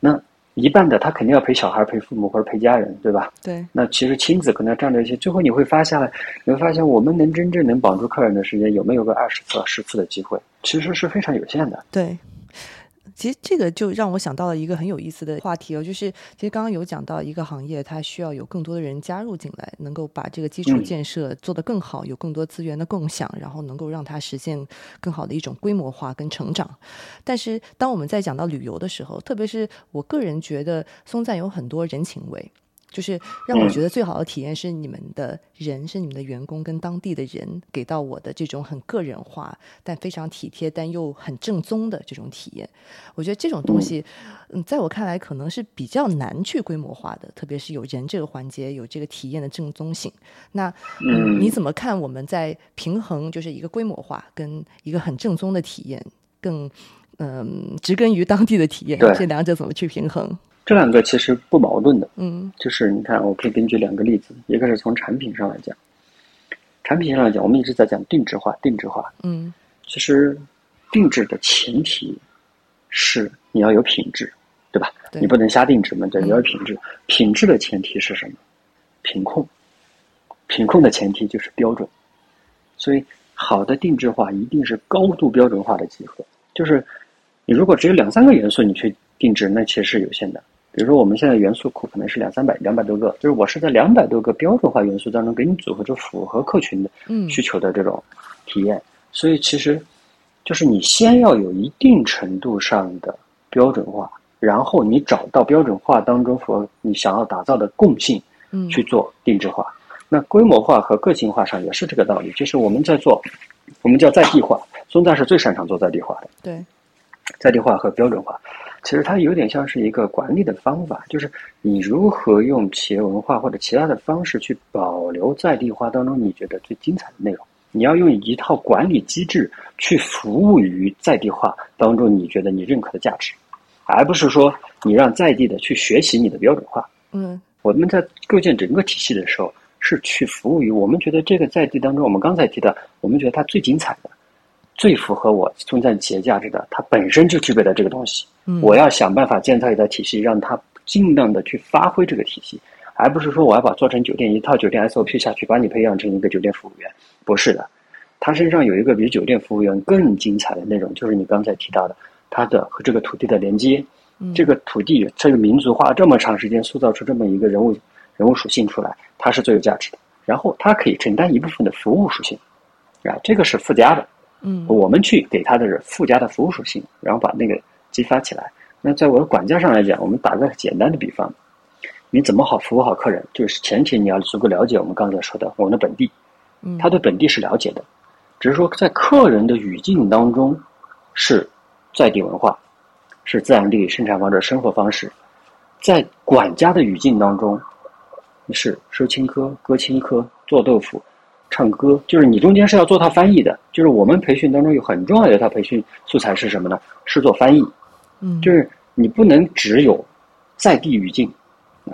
那。一半的他肯定要陪小孩、陪父母或者陪家人，对吧？对。那其实亲子可能占着一些，最后你会发现，你会发现我们能真正能绑住客人的时间有没有个二十次、十次的机会，其实是非常有限的。对。其实这个就让我想到了一个很有意思的话题哦，就是其实刚刚有讲到一个行业，它需要有更多的人加入进来，能够把这个基础建设做得更好，有更多资源的共享，然后能够让它实现更好的一种规模化跟成长。但是当我们在讲到旅游的时候，特别是我个人觉得松赞有很多人情味。就是让我觉得最好的体验是你们的人，是你们的员工跟当地的人给到我的这种很个人化但非常体贴但又很正宗的这种体验。我觉得这种东西，嗯，在我看来可能是比较难去规模化的，特别是有人这个环节，有这个体验的正宗性。那嗯，你怎么看我们在平衡就是一个规模化跟一个很正宗的体验，更嗯植根于当地的体验，这两者怎么去平衡？这两个其实不矛盾的，嗯，就是你看，我可以根据两个例子，一个是从产品上来讲，产品上来讲，我们一直在讲定制化，定制化，嗯，其实定制的前提是你要有品质，对吧？你不能瞎定制嘛，对，你要有品质。品质的前提是什么？品控，品控的前提就是标准。所以，好的定制化一定是高度标准化的集合。就是你如果只有两三个元素，你去定制，那其实是有限的。比如说，我们现在元素库可能是两三百、两百多个，就是我是在两百多个标准化元素当中给你组合出符合客群的需求的这种体验。所以，其实就是你先要有一定程度上的标准化，然后你找到标准化当中符合你想要打造的共性，去做定制化。那规模化和个性化上也是这个道理，就是我们在做，我们叫在地化。松赞是最擅长做在地化的，对，在地化和标准化。其实它有点像是一个管理的方法，就是你如何用企业文化或者其他的方式去保留在地化当中你觉得最精彩的内容。你要用一套管理机制去服务于在地化当中你觉得你认可的价值，而不是说你让在地的去学习你的标准化。嗯，我们在构建整个体系的时候，是去服务于我们觉得这个在地当中，我们刚才提到，我们觉得它最精彩的。最符合我存在企业价值的，它本身就具备了这个东西。我要想办法建造一套体系，让它尽量的去发挥这个体系，而不是说我要把做成酒店一套酒店 SOP 下去，把你培养成一个酒店服务员。不是的，他身上有一个比酒店服务员更精彩的内容，就是你刚才提到的，他的和这个土地的连接。这个土地，这个民族化这么长时间塑造出这么一个人物人物属性出来，它是最有价值的。然后它可以承担一部分的服务属性，啊，这个是附加的。嗯，我们去给它的是附加的服务属性，然后把那个激发起来。那在我的管家上来讲，我们打个简单的比方，你怎么好服务好客人，就是前提你要足够了解我们刚才说的我们的本地，嗯，他对本地是了解的，只是说在客人的语境当中是在地文化，是自然地理生产方式生活方式，在管家的语境当中是收青稞、割青稞、做豆腐。唱歌就是你中间是要做套翻译的，就是我们培训当中有很重要的一套培训素材是什么呢？是做翻译，嗯，就是你不能只有在地语境，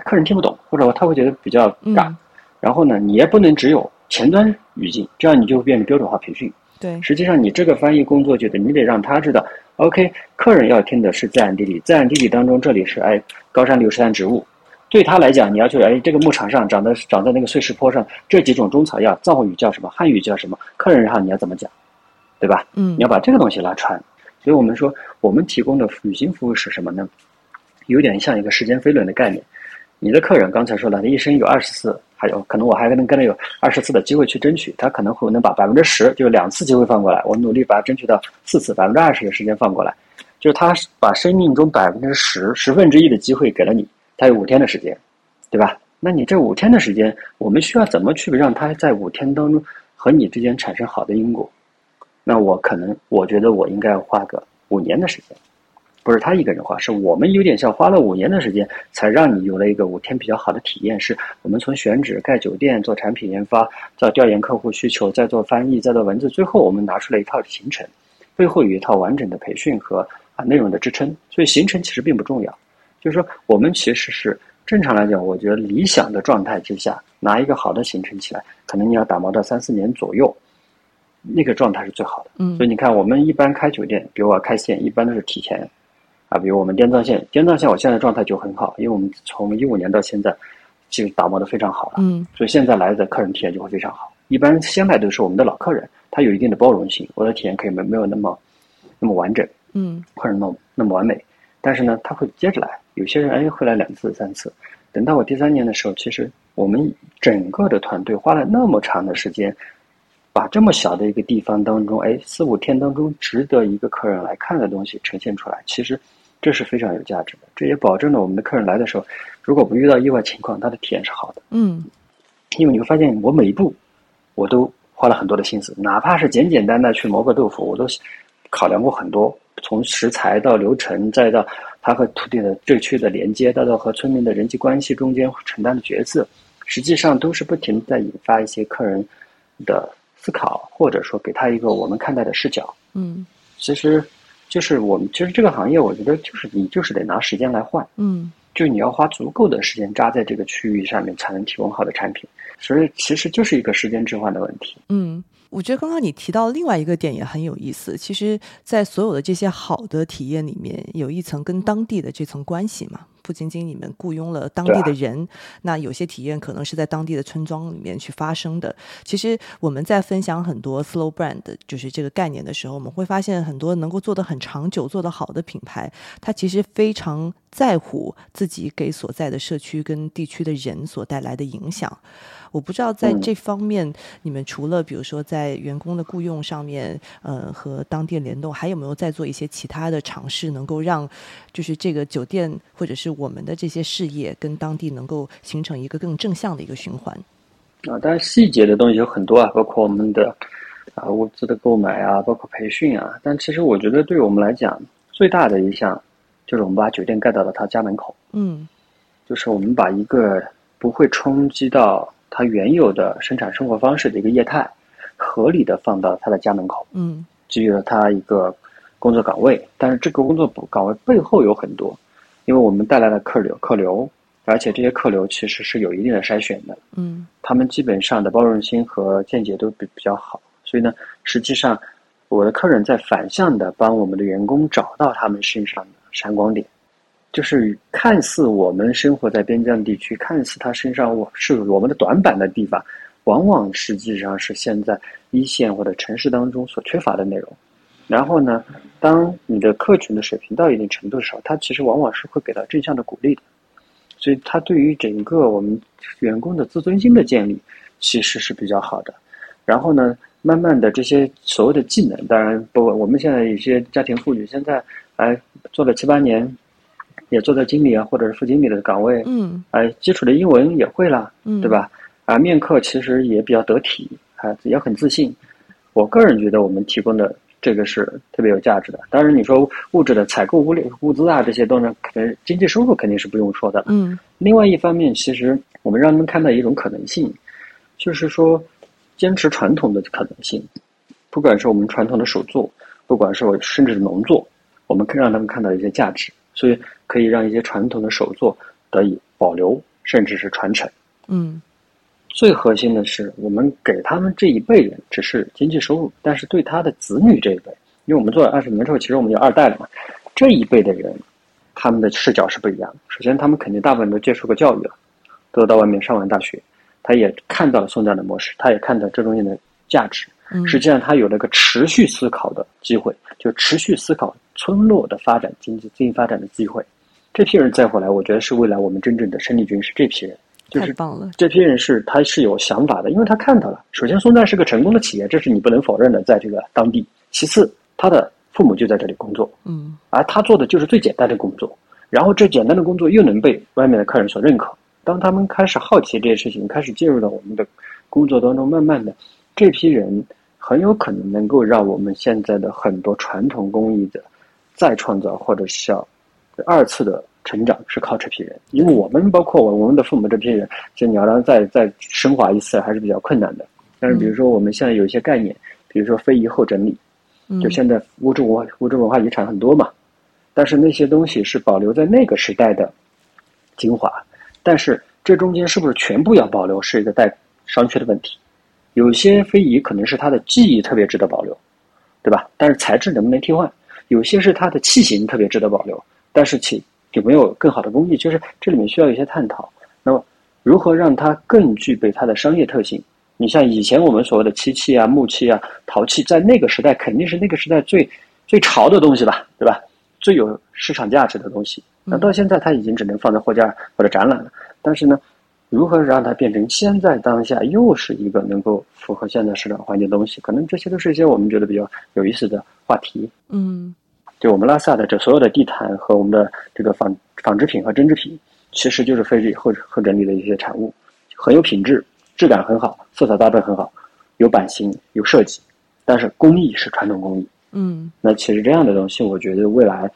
客人听不懂，或者他会觉得比较尬，然后呢，你也不能只有前端语境，这样你就会变成标准化培训。对，实际上你这个翻译工作就得你得让他知道，OK，客人要听的是自然地理，自然地理当中这里是哎高山流石山植物。对他来讲，你要去哎，这个牧场上长的长在那个碎石坡上这几种中草药，藏语叫什么？汉语叫什么？客人上你要怎么讲，对吧？嗯，你要把这个东西拉穿。所以我们说，我们提供的旅行服务是什么呢？有点像一个时间飞轮的概念。你的客人刚才说了，他一生有二十次，还有可能我还能跟他有二十次的机会去争取，他可能会能把百分之十，就是两次机会放过来，我努力把它争取到四次，百分之二十的时间放过来，就是他把生命中百分之十十分之一的机会给了你。他有五天的时间，对吧？那你这五天的时间，我们需要怎么去让他在五天当中和你之间产生好的因果？那我可能我觉得我应该花个五年的时间，不是他一个人花，是我们有点像花了五年的时间，才让你有了一个五天比较好的体验。是我们从选址、盖酒店、做产品研发，到调研客户需求，再做翻译，再做文字，最后我们拿出了一套行程，背后有一套完整的培训和啊内容的支撑。所以行程其实并不重要。就是说，我们其实是正常来讲，我觉得理想的状态之下，拿一个好的行程起来，可能你要打磨到三四年左右，那个状态是最好的。嗯，所以你看，我们一般开酒店，比如我开线，一般都是提前啊。比如我们滇藏线，滇藏线我现在状态就很好，因为我们从一五年到现在其实打磨的非常好了。嗯，所以现在来的客人体验就会非常好。一般先来都是我们的老客人，他有一定的包容性，我的体验可以没没有那么那么完整。嗯，或者那么那么完美，但是呢，他会接着来。有些人哎会来两次三次，等到我第三年的时候，其实我们整个的团队花了那么长的时间，把这么小的一个地方当中，哎四五天当中值得一个客人来看的东西呈现出来。其实这是非常有价值的。这也保证了我们的客人来的时候，如果不遇到意外情况，他的体验是好的。嗯因为你会发现，我每一步我都花了很多的心思，哪怕是简简单单去磨个豆腐，我都考量过很多，从食材到流程，再到它和土地的最区的连接，到到和村民的人际关系中间承担的角色，实际上都是不停地在引发一些客人的思考，或者说给他一个我们看待的视角。嗯其实就是我们，其实这个行业，我觉得就是你就是得拿时间来换。嗯就是你要花足够的时间扎在这个区域上面，才能提供好的产品。所以其实就是一个时间置换的问题。嗯。我觉得刚刚你提到另外一个点也很有意思，其实，在所有的这些好的体验里面，有一层跟当地的这层关系嘛。不仅仅你们雇佣了当地的人，那有些体验可能是在当地的村庄里面去发生的。其实我们在分享很多 slow brand 就是这个概念的时候，我们会发现很多能够做得很长久、做得好的品牌，它其实非常在乎自己给所在的社区跟地区的人所带来的影响。我不知道在嗯这方面，你们除了比如说在员工的雇佣上面，呃，和当地联动，还有没有在做一些其他的尝试，能够让就是这个酒店或者是我们的这些事业跟当地能够形成一个更正向的一个循环？啊，当然细节的东西有很多啊，包括我们的啊物资的购买啊，包括培训啊。但其实我觉得对我们来讲，最大的一项就是我们把酒店盖到了他家门口，嗯。就是我们把一个不会冲击到他原有的生产生活方式的一个业态，合理的放到他的家门口。嗯。给予了他一个工作岗位，但是这个工作岗位背后有很多，因为我们带来了客流，客流，而且这些客流其实是有一定的筛选的，嗯。他们基本上的包容心和见解都比比较好，所以呢，实际上我的客人在反向的帮我们的员工找到他们身上的闪光点，就是看似我们生活在边疆地区，看似他身上我是我们的短板的地方，往往实际上是现在一线或者城市当中所缺乏的内容。然后呢，当你的客群的水平到一定程度的时候，他其实往往是会给到正向的鼓励的。所以，他对于整个我们员工的自尊心的建立，其实是比较好的。然后呢，慢慢的这些所谓的技能，当然不，我们现在有些家庭妇女现在哎做了七八年，也做到经理啊或者是副经理的岗位，嗯哎，基础的英文也会了，嗯，对？吧？啊，面客其实也比较得体，啊，也很自信。我个人觉得我们提供的这个是特别有价值的。当然，你说物质的采购、物力、物资啊这些都能，可能经济收入肯定是不用说的。嗯另外一方面，其实我们让他们看到一种可能性，就是说坚持传统的可能性，不管是我们传统的手作，不管是我甚至是农作，我们可以让他们看到一些价值，所以可以让一些传统的手作得以保留，甚至是传承。嗯最核心的是，我们给他们这一辈人只是经济收入，但是对他的子女这一辈，因为我们做了二十年之后，其实我们有二代了嘛，这一辈的人，他们的视角是不一样的。首先，他们肯定大部分都接受过教育了，都到外面上完大学，他也看到了送葬的模式，他也看到这东西的价值。嗯，实际上，他有了个持续思考的机会，就持续思考村落的发展、经济经济发展的机会。这批人再回来，我觉得是未来我们真正的生力军，是这批人。就是太棒了。这批人是他是有想法的，因为他看到了，首先松赞是个成功的企业，这是你不能否认的，在这个当地。其次，他的父母就在这里工作，嗯而他做的就是最简单的工作，然后这简单的工作又能被外面的客人所认可。当他们开始好奇这些事情，开始进入到我们的工作当中，慢慢的，这批人很有可能能够让我们现在的很多传统工艺的再创造，或者是要二次的成长，是靠这批人。因为我们包括我我们的父母这批人，其实你要让再再升华一次，还是比较困难的。但是比如说我们现在有一些概念，比如说非遗后整理，嗯，就现在物质文化物质文化遗产很多嘛，但是那些东西是保留在那个时代的精华，但是这中间是不是全部要保留，是一个待商榷的问题。有些非遗可能是它的技艺特别值得保留，对吧？但是材质能不能替换？有些是它的器型特别值得保留，但是其有没有更好的工艺？就是这里面需要一些探讨。那么如何让它更具备它的商业特性？你像以前我们所谓的漆器啊、木器啊、陶器，在那个时代肯定是那个时代最最潮的东西吧，对吧？最有市场价值的东西。那到现在它已经只能放在货架或者展览了。但是呢，如何让它变成现在当下又是一个能够符合现在市场环境的东西？可能这些都是一些我们觉得比较有意思的话题。嗯就我们拉萨的这所有的地毯和我们的这个纺纺织品和针织品，其实就是非后后整理的一些产物，很有品质，质感很好，色彩搭配很好，有版型有设计，但是工艺是传统工艺。嗯，那其实这样的东西，我觉得未来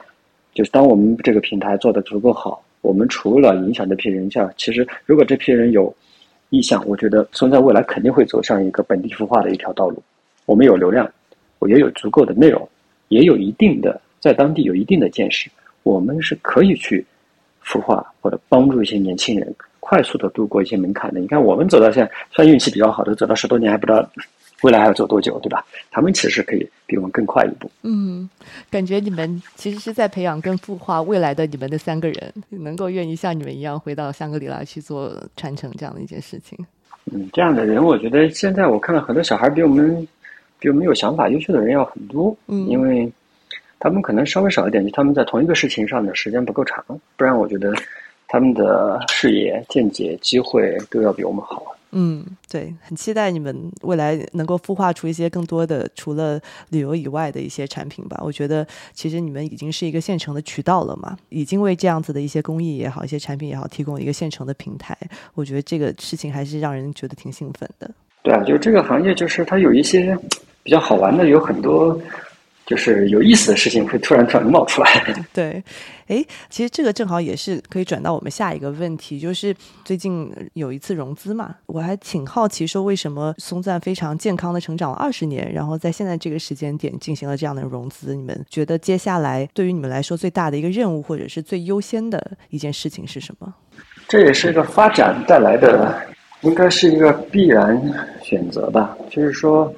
就是当我们这个平台做的足够好，我们除了影响这批人下，其实如果这批人有意向，我觉得松赞未来肯定会走上一个本地孵化的一条道路。我们有流量，我也有足够的内容，也有一定的。在当地有一定的见识，我们是可以去孵化或者帮助一些年轻人快速的度过一些门槛的。你看，我们走到现在，算运气比较好的，走到十多年还不知道未来还要走多久，对吧？他们其实可以比我们更快一步。嗯，感觉你们其实是在培养跟孵化未来的你们的三个人，能够愿意像你们一样回到香格里拉去做传承这样的一件事情。嗯，这样的人，我觉得现在我看到很多小孩比我们比我们有想法、优秀的人要很多。嗯，因为。他们可能稍微少一点，就他们在同一个事情上的时间不够长，不然我觉得他们的视野、见解、机会都要比我们好。嗯，对，很期待你们未来能够孵化出一些更多的除了旅游以外的一些产品吧。我觉得其实你们已经是一个现成的渠道了嘛，已经为这样子的一些工艺也好、一些产品也好提供一个现成的平台。我觉得这个事情还是让人觉得挺兴奋的。对啊，就是这个行业，就是它有一些 比较好玩的，有很多。就是有意思的事情会突然突然冒出来。对，哎，其实这个正好也是可以转到我们下一个问题，就是最近有一次融资嘛，我还挺好奇，说为什么松赞非常健康的成长了二十年，然后在现在这个时间点进行了这样的融资？你们觉得接下来对于你们来说最大的一个任务，或者是最优先的一件事情是什么？这也是一个发展带来的，应该是一个必然选择吧，就是说。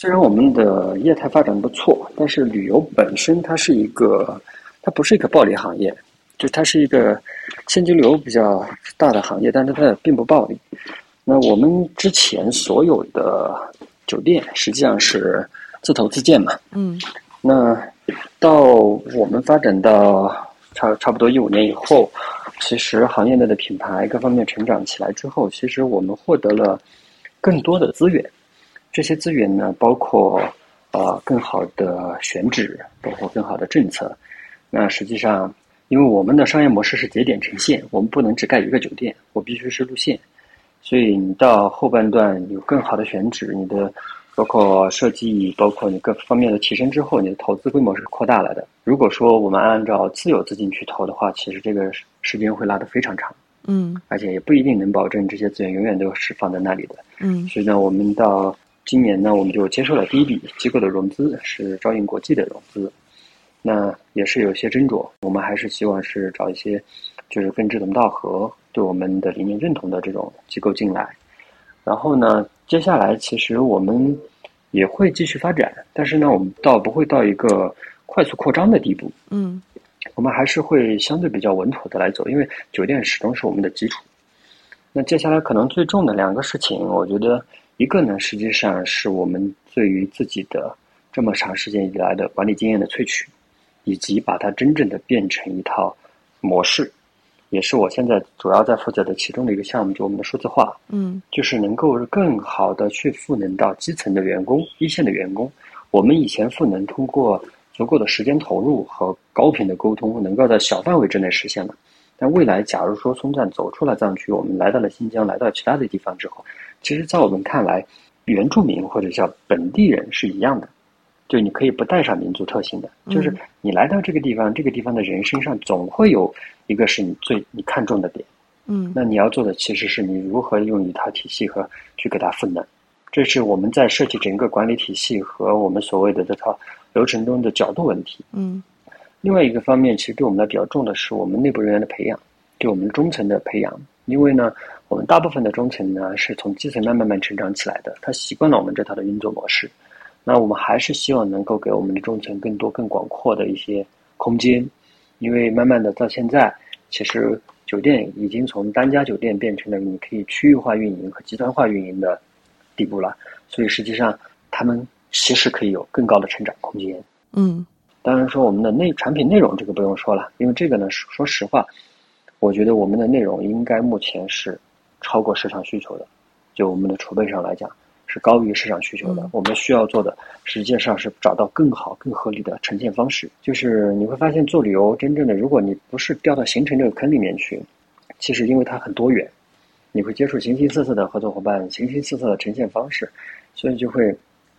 虽然我们的业态发展不错，但是旅游本身它是一个，它不是一个暴利行业，就它是一个现金流比较大的行业，但是它也并不暴利。那我们之前所有的酒店实际上是自投自建嘛，嗯，那到我们发展到差差不多一五年以后，其实行业内的品牌各方面成长起来之后，其实我们获得了更多的资源。这些资源呢，包括呃更好的选址，包括更好的政策。那实际上，因为我们的商业模式是节点呈现，我们不能只盖一个酒店，我必须是路线。所以你到后半段有更好的选址，你的包括设计，包括你各方面的提升之后，你的投资规模是扩大了的。如果说我们按照自有资金去投的话，其实这个时间会拉得非常长。嗯，而且也不一定能保证这些资源永远都是放在那里的。嗯，所以呢，我们到。今年呢，我们就接受了第一笔机构的融资，是招银国际的融资。那也是有些斟酌，我们还是希望是找一些就是跟志同道合、对我们的理念认同的这种机构进来。然后呢，接下来其实我们也会继续发展，但是呢，我们倒不会到一个快速扩张的地步。嗯，我们还是会相对比较稳妥的来走，因为酒店始终是我们的基础。那接下来可能最重的两个事情，我觉得。一个呢，实际上是我们对于自己的这么长时间以来的管理经验的萃取，以及把它真正的变成一套模式，也是我现在主要在负责的其中的一个项目，就我们的数字化，嗯，就是能够更好的去赋能到基层的员工、一线的员工。我们以前赋能通过足够的时间投入和高频的沟通，能够在小范围之内实现了。但未来，假如说松赞走出了藏区，我们来到了新疆，来到其他的地方之后，其实，在我们看来，原住民或者叫本地人是一样的，就你可以不带上民族特性的，就是你来到这个地方，这个地方的人身上总会有一个是你最你看重的点，嗯，那你要做的其实是你如何用一套体系和去给它赋能，这是我们在设计整个管理体系和我们所谓的这套流程中的角度问题，嗯，另外一个方面，其实对我们来比较重的是我们内部人员的培养，对我们中层的培养，因为呢。我们大部分的中层呢，是从基层慢慢慢成长起来的，他习惯了我们这套的运作模式。那我们还是希望能够给我们的中层更多、更广阔的一些空间，因为慢慢的到现在，其实酒店已经从单家酒店变成了你可以区域化运营和集团化运营的地步了。所以实际上，他们其实可以有更高的成长空间。嗯，当然说我们的内产品内容这个不用说了，因为这个呢，说实话，我觉得我们的内容应该目前是。超过市场需求的，就我们的储备上来讲，是高于市场需求的。我们需要做的实际上是找到更好、更合理的呈现方式。就是你会发现，做旅游真正的，如果你不是掉到行程这个坑里面去，其实因为它很多元，你会接触形形色色的合作伙伴、形形色色的呈现方式，所以就会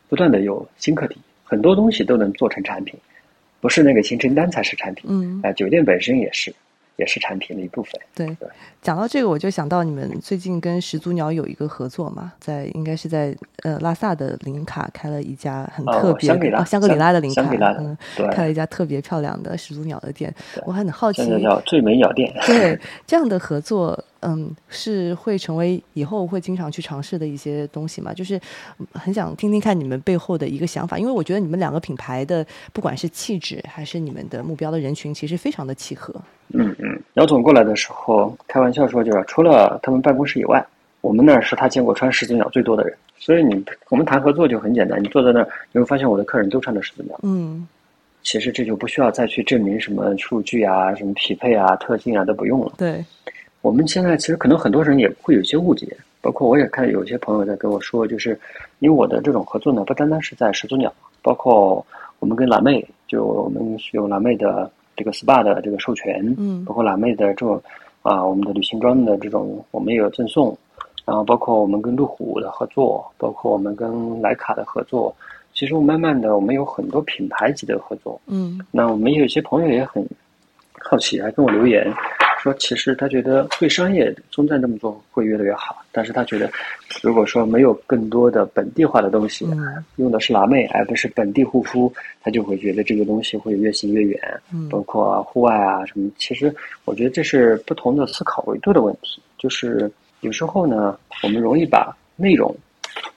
不断的有新课题，很多东西都能做成产品，不是那个行程单才是产品。嗯，啊，酒店本身也是。也是产品的一部分。对，讲到这个，我就想到你们最近跟始祖鸟有一个合作嘛，在应该是在呃拉萨的林卡开了一家很特别的香格里拉的林卡，嗯，开了一家特别漂亮的始祖鸟的店。我还很好奇，叫最美鸟店。对，这样的合作。嗯，是会成为以后会经常去尝试的一些东西嘛？就是很想听听看你们背后的一个想法，因为我觉得你们两个品牌的不管是气质还是你们的目标的人群，其实非常的契合。嗯嗯，姚总过来的时候开玩笑说，就是除了他们办公室以外，我们那儿是他见过穿始祖鸟最多的人。所以你我们谈合作就很简单，你坐在那儿，你会发现我的客人都穿的始祖鸟。嗯，其实这就不需要再去证明什么数据啊、什么匹配啊、特性啊都不用了。对。我们现在其实可能很多人也会有一些误解，包括我也看有些朋友在跟我说，就是因为我的这种合作呢，不单单是在始祖鸟，包括我们跟蓝妹，就我们有蓝妹的这个 SPA 的这个授权，嗯，包括辣妹的这种啊，我们的旅行装的这种，我们也有赠送，然后包括我们跟路虎的合作，包括我们跟徕卡的合作，其实慢慢的我们有很多品牌级的合作，嗯，那我们有些朋友也很好奇，还跟我留言。说其实他觉得对商业中站这么做会越来越好，但是他觉得如果说没有更多的本地化的东西，用的是辣妹而不是本地护肤，他就会觉得这个东西会越行越远。包括户外啊什么，其实我觉得这是不同的思考维度的问题。就是有时候呢，我们容易把内容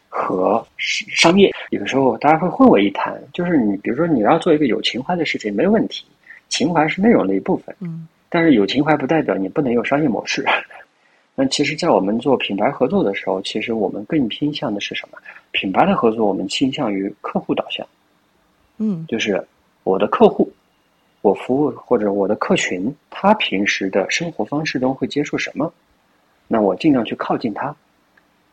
和商业有的时候大家会混为一谈。就是你比如说你要做一个有情怀的事情没问题，情怀是内容的一部分。嗯。但是有情怀不代表你不能有商业模式。那其实，在我们做品牌合作的时候，其实我们更偏向的是什么？品牌的合作，我们倾向于客户导向。嗯，就是我的客户，我服务或者我的客群，他平时的生活方式中会接触什么？那我尽量去靠近他。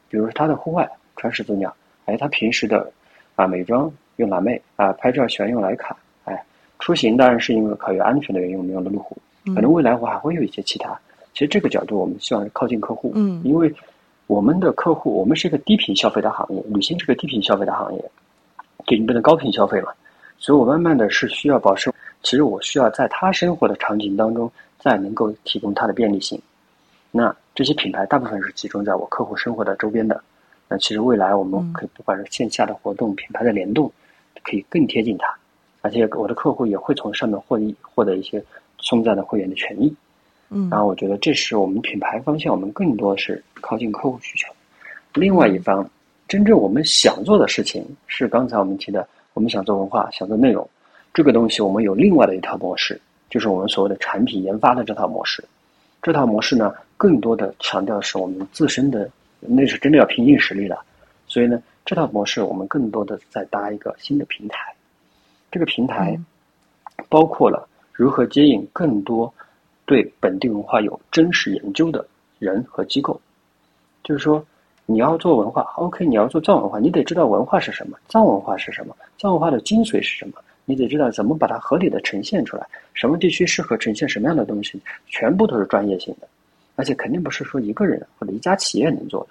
比如他的户外穿始祖鸟，哎，他平时的啊美妆用蓝妹啊，拍照喜欢用徕卡，哎，出行当然是因为考虑安全的原因，我们用的路虎。可能未来我还会有一些其他。其实这个角度，我们希望靠近客户。嗯，因为我们的客户，我们是一个低频消费的行业，旅行是个低频消费的行业，就你不能高频消费嘛。所以我慢慢的是需要保持。其实我需要在他生活的场景当中，再能够提供他的便利性。那这些品牌大部分是集中在我客户生活的周边的。那其实未来我们可以不管是线下的活动、品牌的联动，可以更贴近他，而且我的客户也会从上面获益获得一些。松赞的会员的权益，嗯，然后我觉得这是我们品牌方向，我们更多是靠近客户需求。另外一方，真正我们想做的事情是刚才我们提的，我们想做文化，想做内容，这个东西我们有另外的一套模式，就是我们所谓的产品研发的这套模式。这套模式呢，更多的强调是我们自身的，那是真的要拼硬实力的。所以呢，这套模式我们更多的在搭一个新的平台，这个平台包括了。如何接引更多对本地文化有真实研究的人和机构？就是说，你要做文化，OK，你要做藏文化，你得知道文化是什么，藏文化是什么，藏文化的精髓是什么，你得知道怎么把它合理的呈现出来。什么地区适合呈现什么样的东西，全部都是专业性的，而且肯定不是说一个人或者一家企业能做的。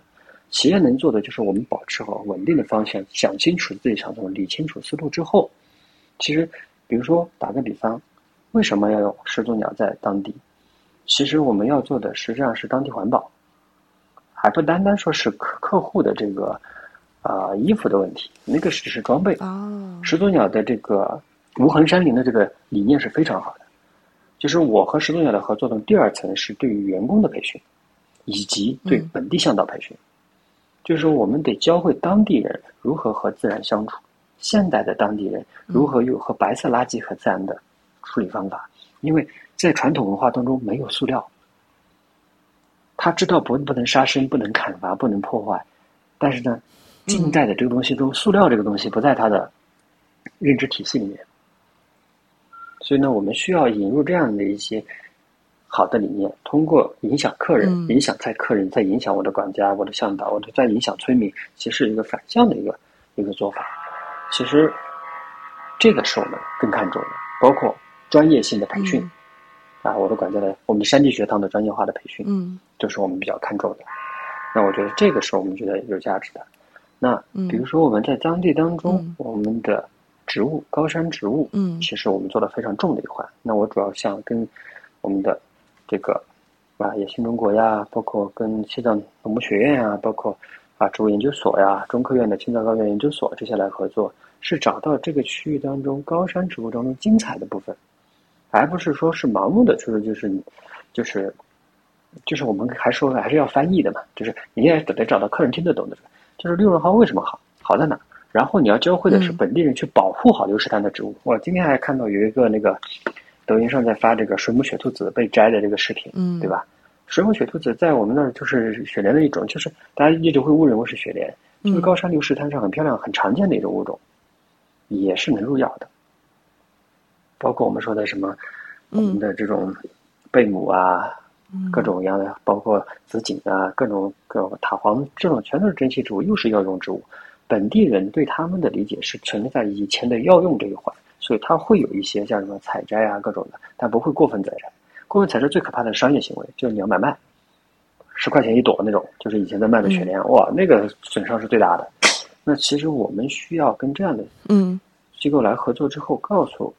企业能做的就是我们保持好稳定的方向，想清楚自己想做，理清楚思路之后，其实，比如说打个比方。为什么要用始祖鸟在当地？其实我们要做的实际上是当地环保，还不单单说是客客户的这个啊衣服的问题，那个只是装备。哦，始祖鸟的这个无痕山林的这个理念是非常好的。就是我和始祖鸟的合作的第二层是对于员工的培训，以及对本地向导培训。就是说，我们得教会当地人如何和自然相处，现代的当地人如何又和白色垃圾和自然的。处理方法，因为在传统文化当中没有塑料，他知道不不能杀生，不能砍伐，不能破坏，但是呢，近代的这个东西中，塑料这个东西不在他的认知体系里面，所以呢，我们需要引入这样的一些好的理念，通过影响客人，嗯。影响在客人，再影响我的管家、我的向导，我的再影响村民，其实是一个反向的一个一个做法。其实这个是我们更看重的，包括专业性的培训、啊，我的管家的我们的山地学堂的专业化的培训，嗯这是我们比较看重的。那我觉得这个是我们觉得有价值的。那嗯比如说我们在当地当中，嗯我们的植物高山植物，嗯其实我们做的非常重的一环。那我主要想跟我们的这个啊野心中国呀，包括跟西藏农牧学院啊，包括啊植物研究所呀、中科院的青藏高原研究所这些来合作，是找到这个区域当中高山植物当中精彩的部分，而不是说是盲目的就是就是你就是就是我们还说还是要翻译的嘛，就是你也得得找到客人听得懂的，就是六润号为什么好，好在哪？然后你要教会的是嗯本地人去保护好流石滩的植物。我今天还看到有一个那个抖音上在发这个水母雪兔子被摘的这个视频，嗯，对？吧？水母雪兔子在我们那儿就是雪莲的一种，就是大家一直会误认为是雪莲，就是嗯高山流石滩上很漂亮、很常见的一种物种，也是能入药的。包括我们说的什么，我们嗯的这种贝母啊，嗯各种各样的，包括紫堇啊，各种各种塔黄，这种全都是珍稀植物，又是药用植物。本地人对他们的理解是存在在以前的药用这一环，所以它会有一些像什么采摘啊各种的，但不会过分采摘。过分采摘最可怕的商业行为就是你要买卖，十块钱一朵那种，就是以前在卖的雪莲，哇，那个损伤是最大的。那其实我们需要跟这样的嗯机构来合作之后，告诉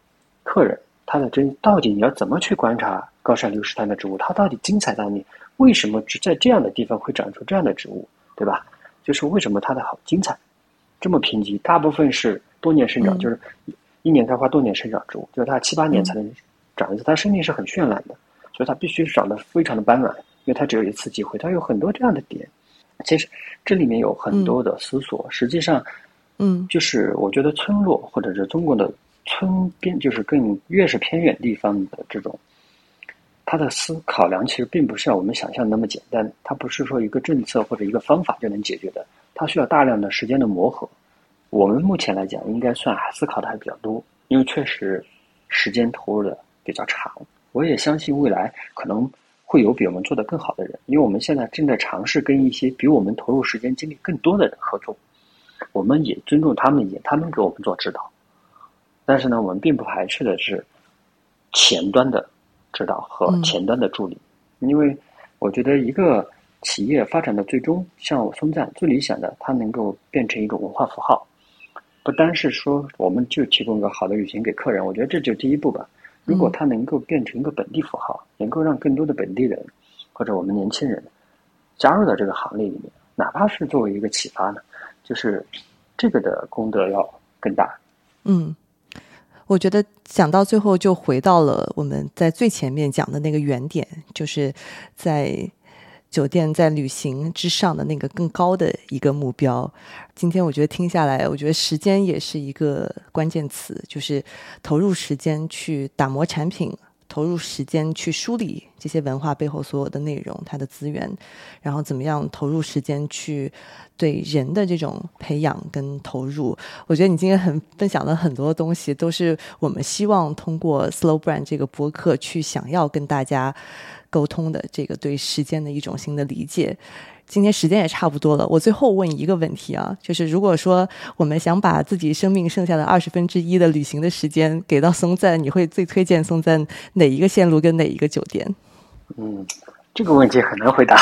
客人他的真到底你要怎么去观察高山流石滩的植物，它到底精彩在哪里？为什么只在这样的地方会长出这样的植物，对吧？就是为什么它的好精彩，这么贫瘠，大部分是多年生长，嗯就是一年开花多年生长植物，就是它七八年嗯才能长一次，它生命是很绚烂的，所以它必须长得非常的斑斓，因为它只有一次机会，它有很多这样的点。其实这里面有很多的思索，实际上嗯就是我觉得村落或者是中国的村边，就是更越是偏远地方的这种，他的思考量其实并不像我们想象的那么简单，它不是说一个政策或者一个方法就能解决的，它需要大量的时间的磨合。我们目前来讲，应该算思考的还比较多，因为确实时间投入的比较长。我也相信未来可能会有比我们做得更好的人，因为我们现在正在尝试跟一些比我们投入时间精力更多的人合作。我们也尊重他们，也他们给我们做指导。但是呢，我们并不排斥的是前端的指导和嗯。前端的助理，因为我觉得一个企业发展的最终，像我松赞最理想的，它能够变成一种文化符号，不单是说我们就提供一个好的旅行给客人，我觉得这就第一步吧。如果它能够变成一个本地符号，能够让更多的本地人或者我们年轻人加入到这个行列里面，哪怕是作为一个启发呢，就是这个的功德要更大。嗯，我觉得讲到最后就回到了我们在最前面讲的那个原点，就是在酒店在旅行之上的那个更高的一个目标。今天我觉得听下来，我觉得时间也是一个关键词，就是投入时间去打磨产品。投入时间去梳理这些文化背后所有的内容，它的资源，然后怎么样投入时间去对人的这种培养跟投入。我觉得你今天很分享了很多东西，都是我们希望通过 Slow Brand 这个播客去想要跟大家沟通的这个对时间的一种新的理解。今天时间也差不多了，我最后问一个问题啊，就是如果说我们想把自己生命剩下的二十分之一的旅行的时间给到松赞，你会最推荐松赞哪一个线路跟哪一个酒店？嗯，这个问题很难回答，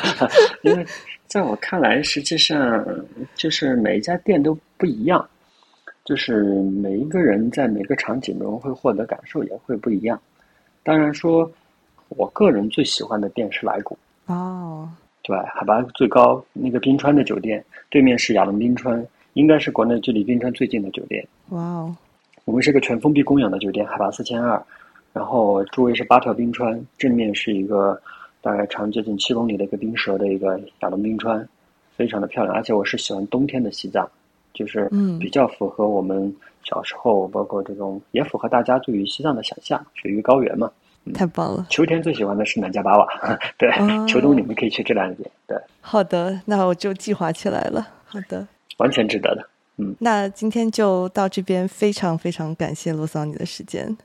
因为在我看来，实际上就是每一家店都不一样，就是每一个人在每个场景中会获得感受也会不一样。当然说，我个人最喜欢的店是来古。哦，对，海拔最高那个冰川的酒店，对面是亚龙冰川，应该是国内距离冰川最近的酒店。哇哦，我们是个全封闭供氧的酒店，海拔四千二，然后周围是八条冰川，正面是一个大概长接近七公里的一个冰舌的一个亚龙冰川，非常的漂亮。而且我是喜欢冬天的西藏，就是嗯比较符合我们小时候，包括这种也符合大家对于西藏的想象，雪域高原嘛。太棒了！秋天最喜欢的是南迦巴瓦，对，哦秋冬你们可以去这两个点，对，好的，那我就计划起来了。好的，完全值得的。嗯那今天就到这边，非常非常感谢罗桑你的时间。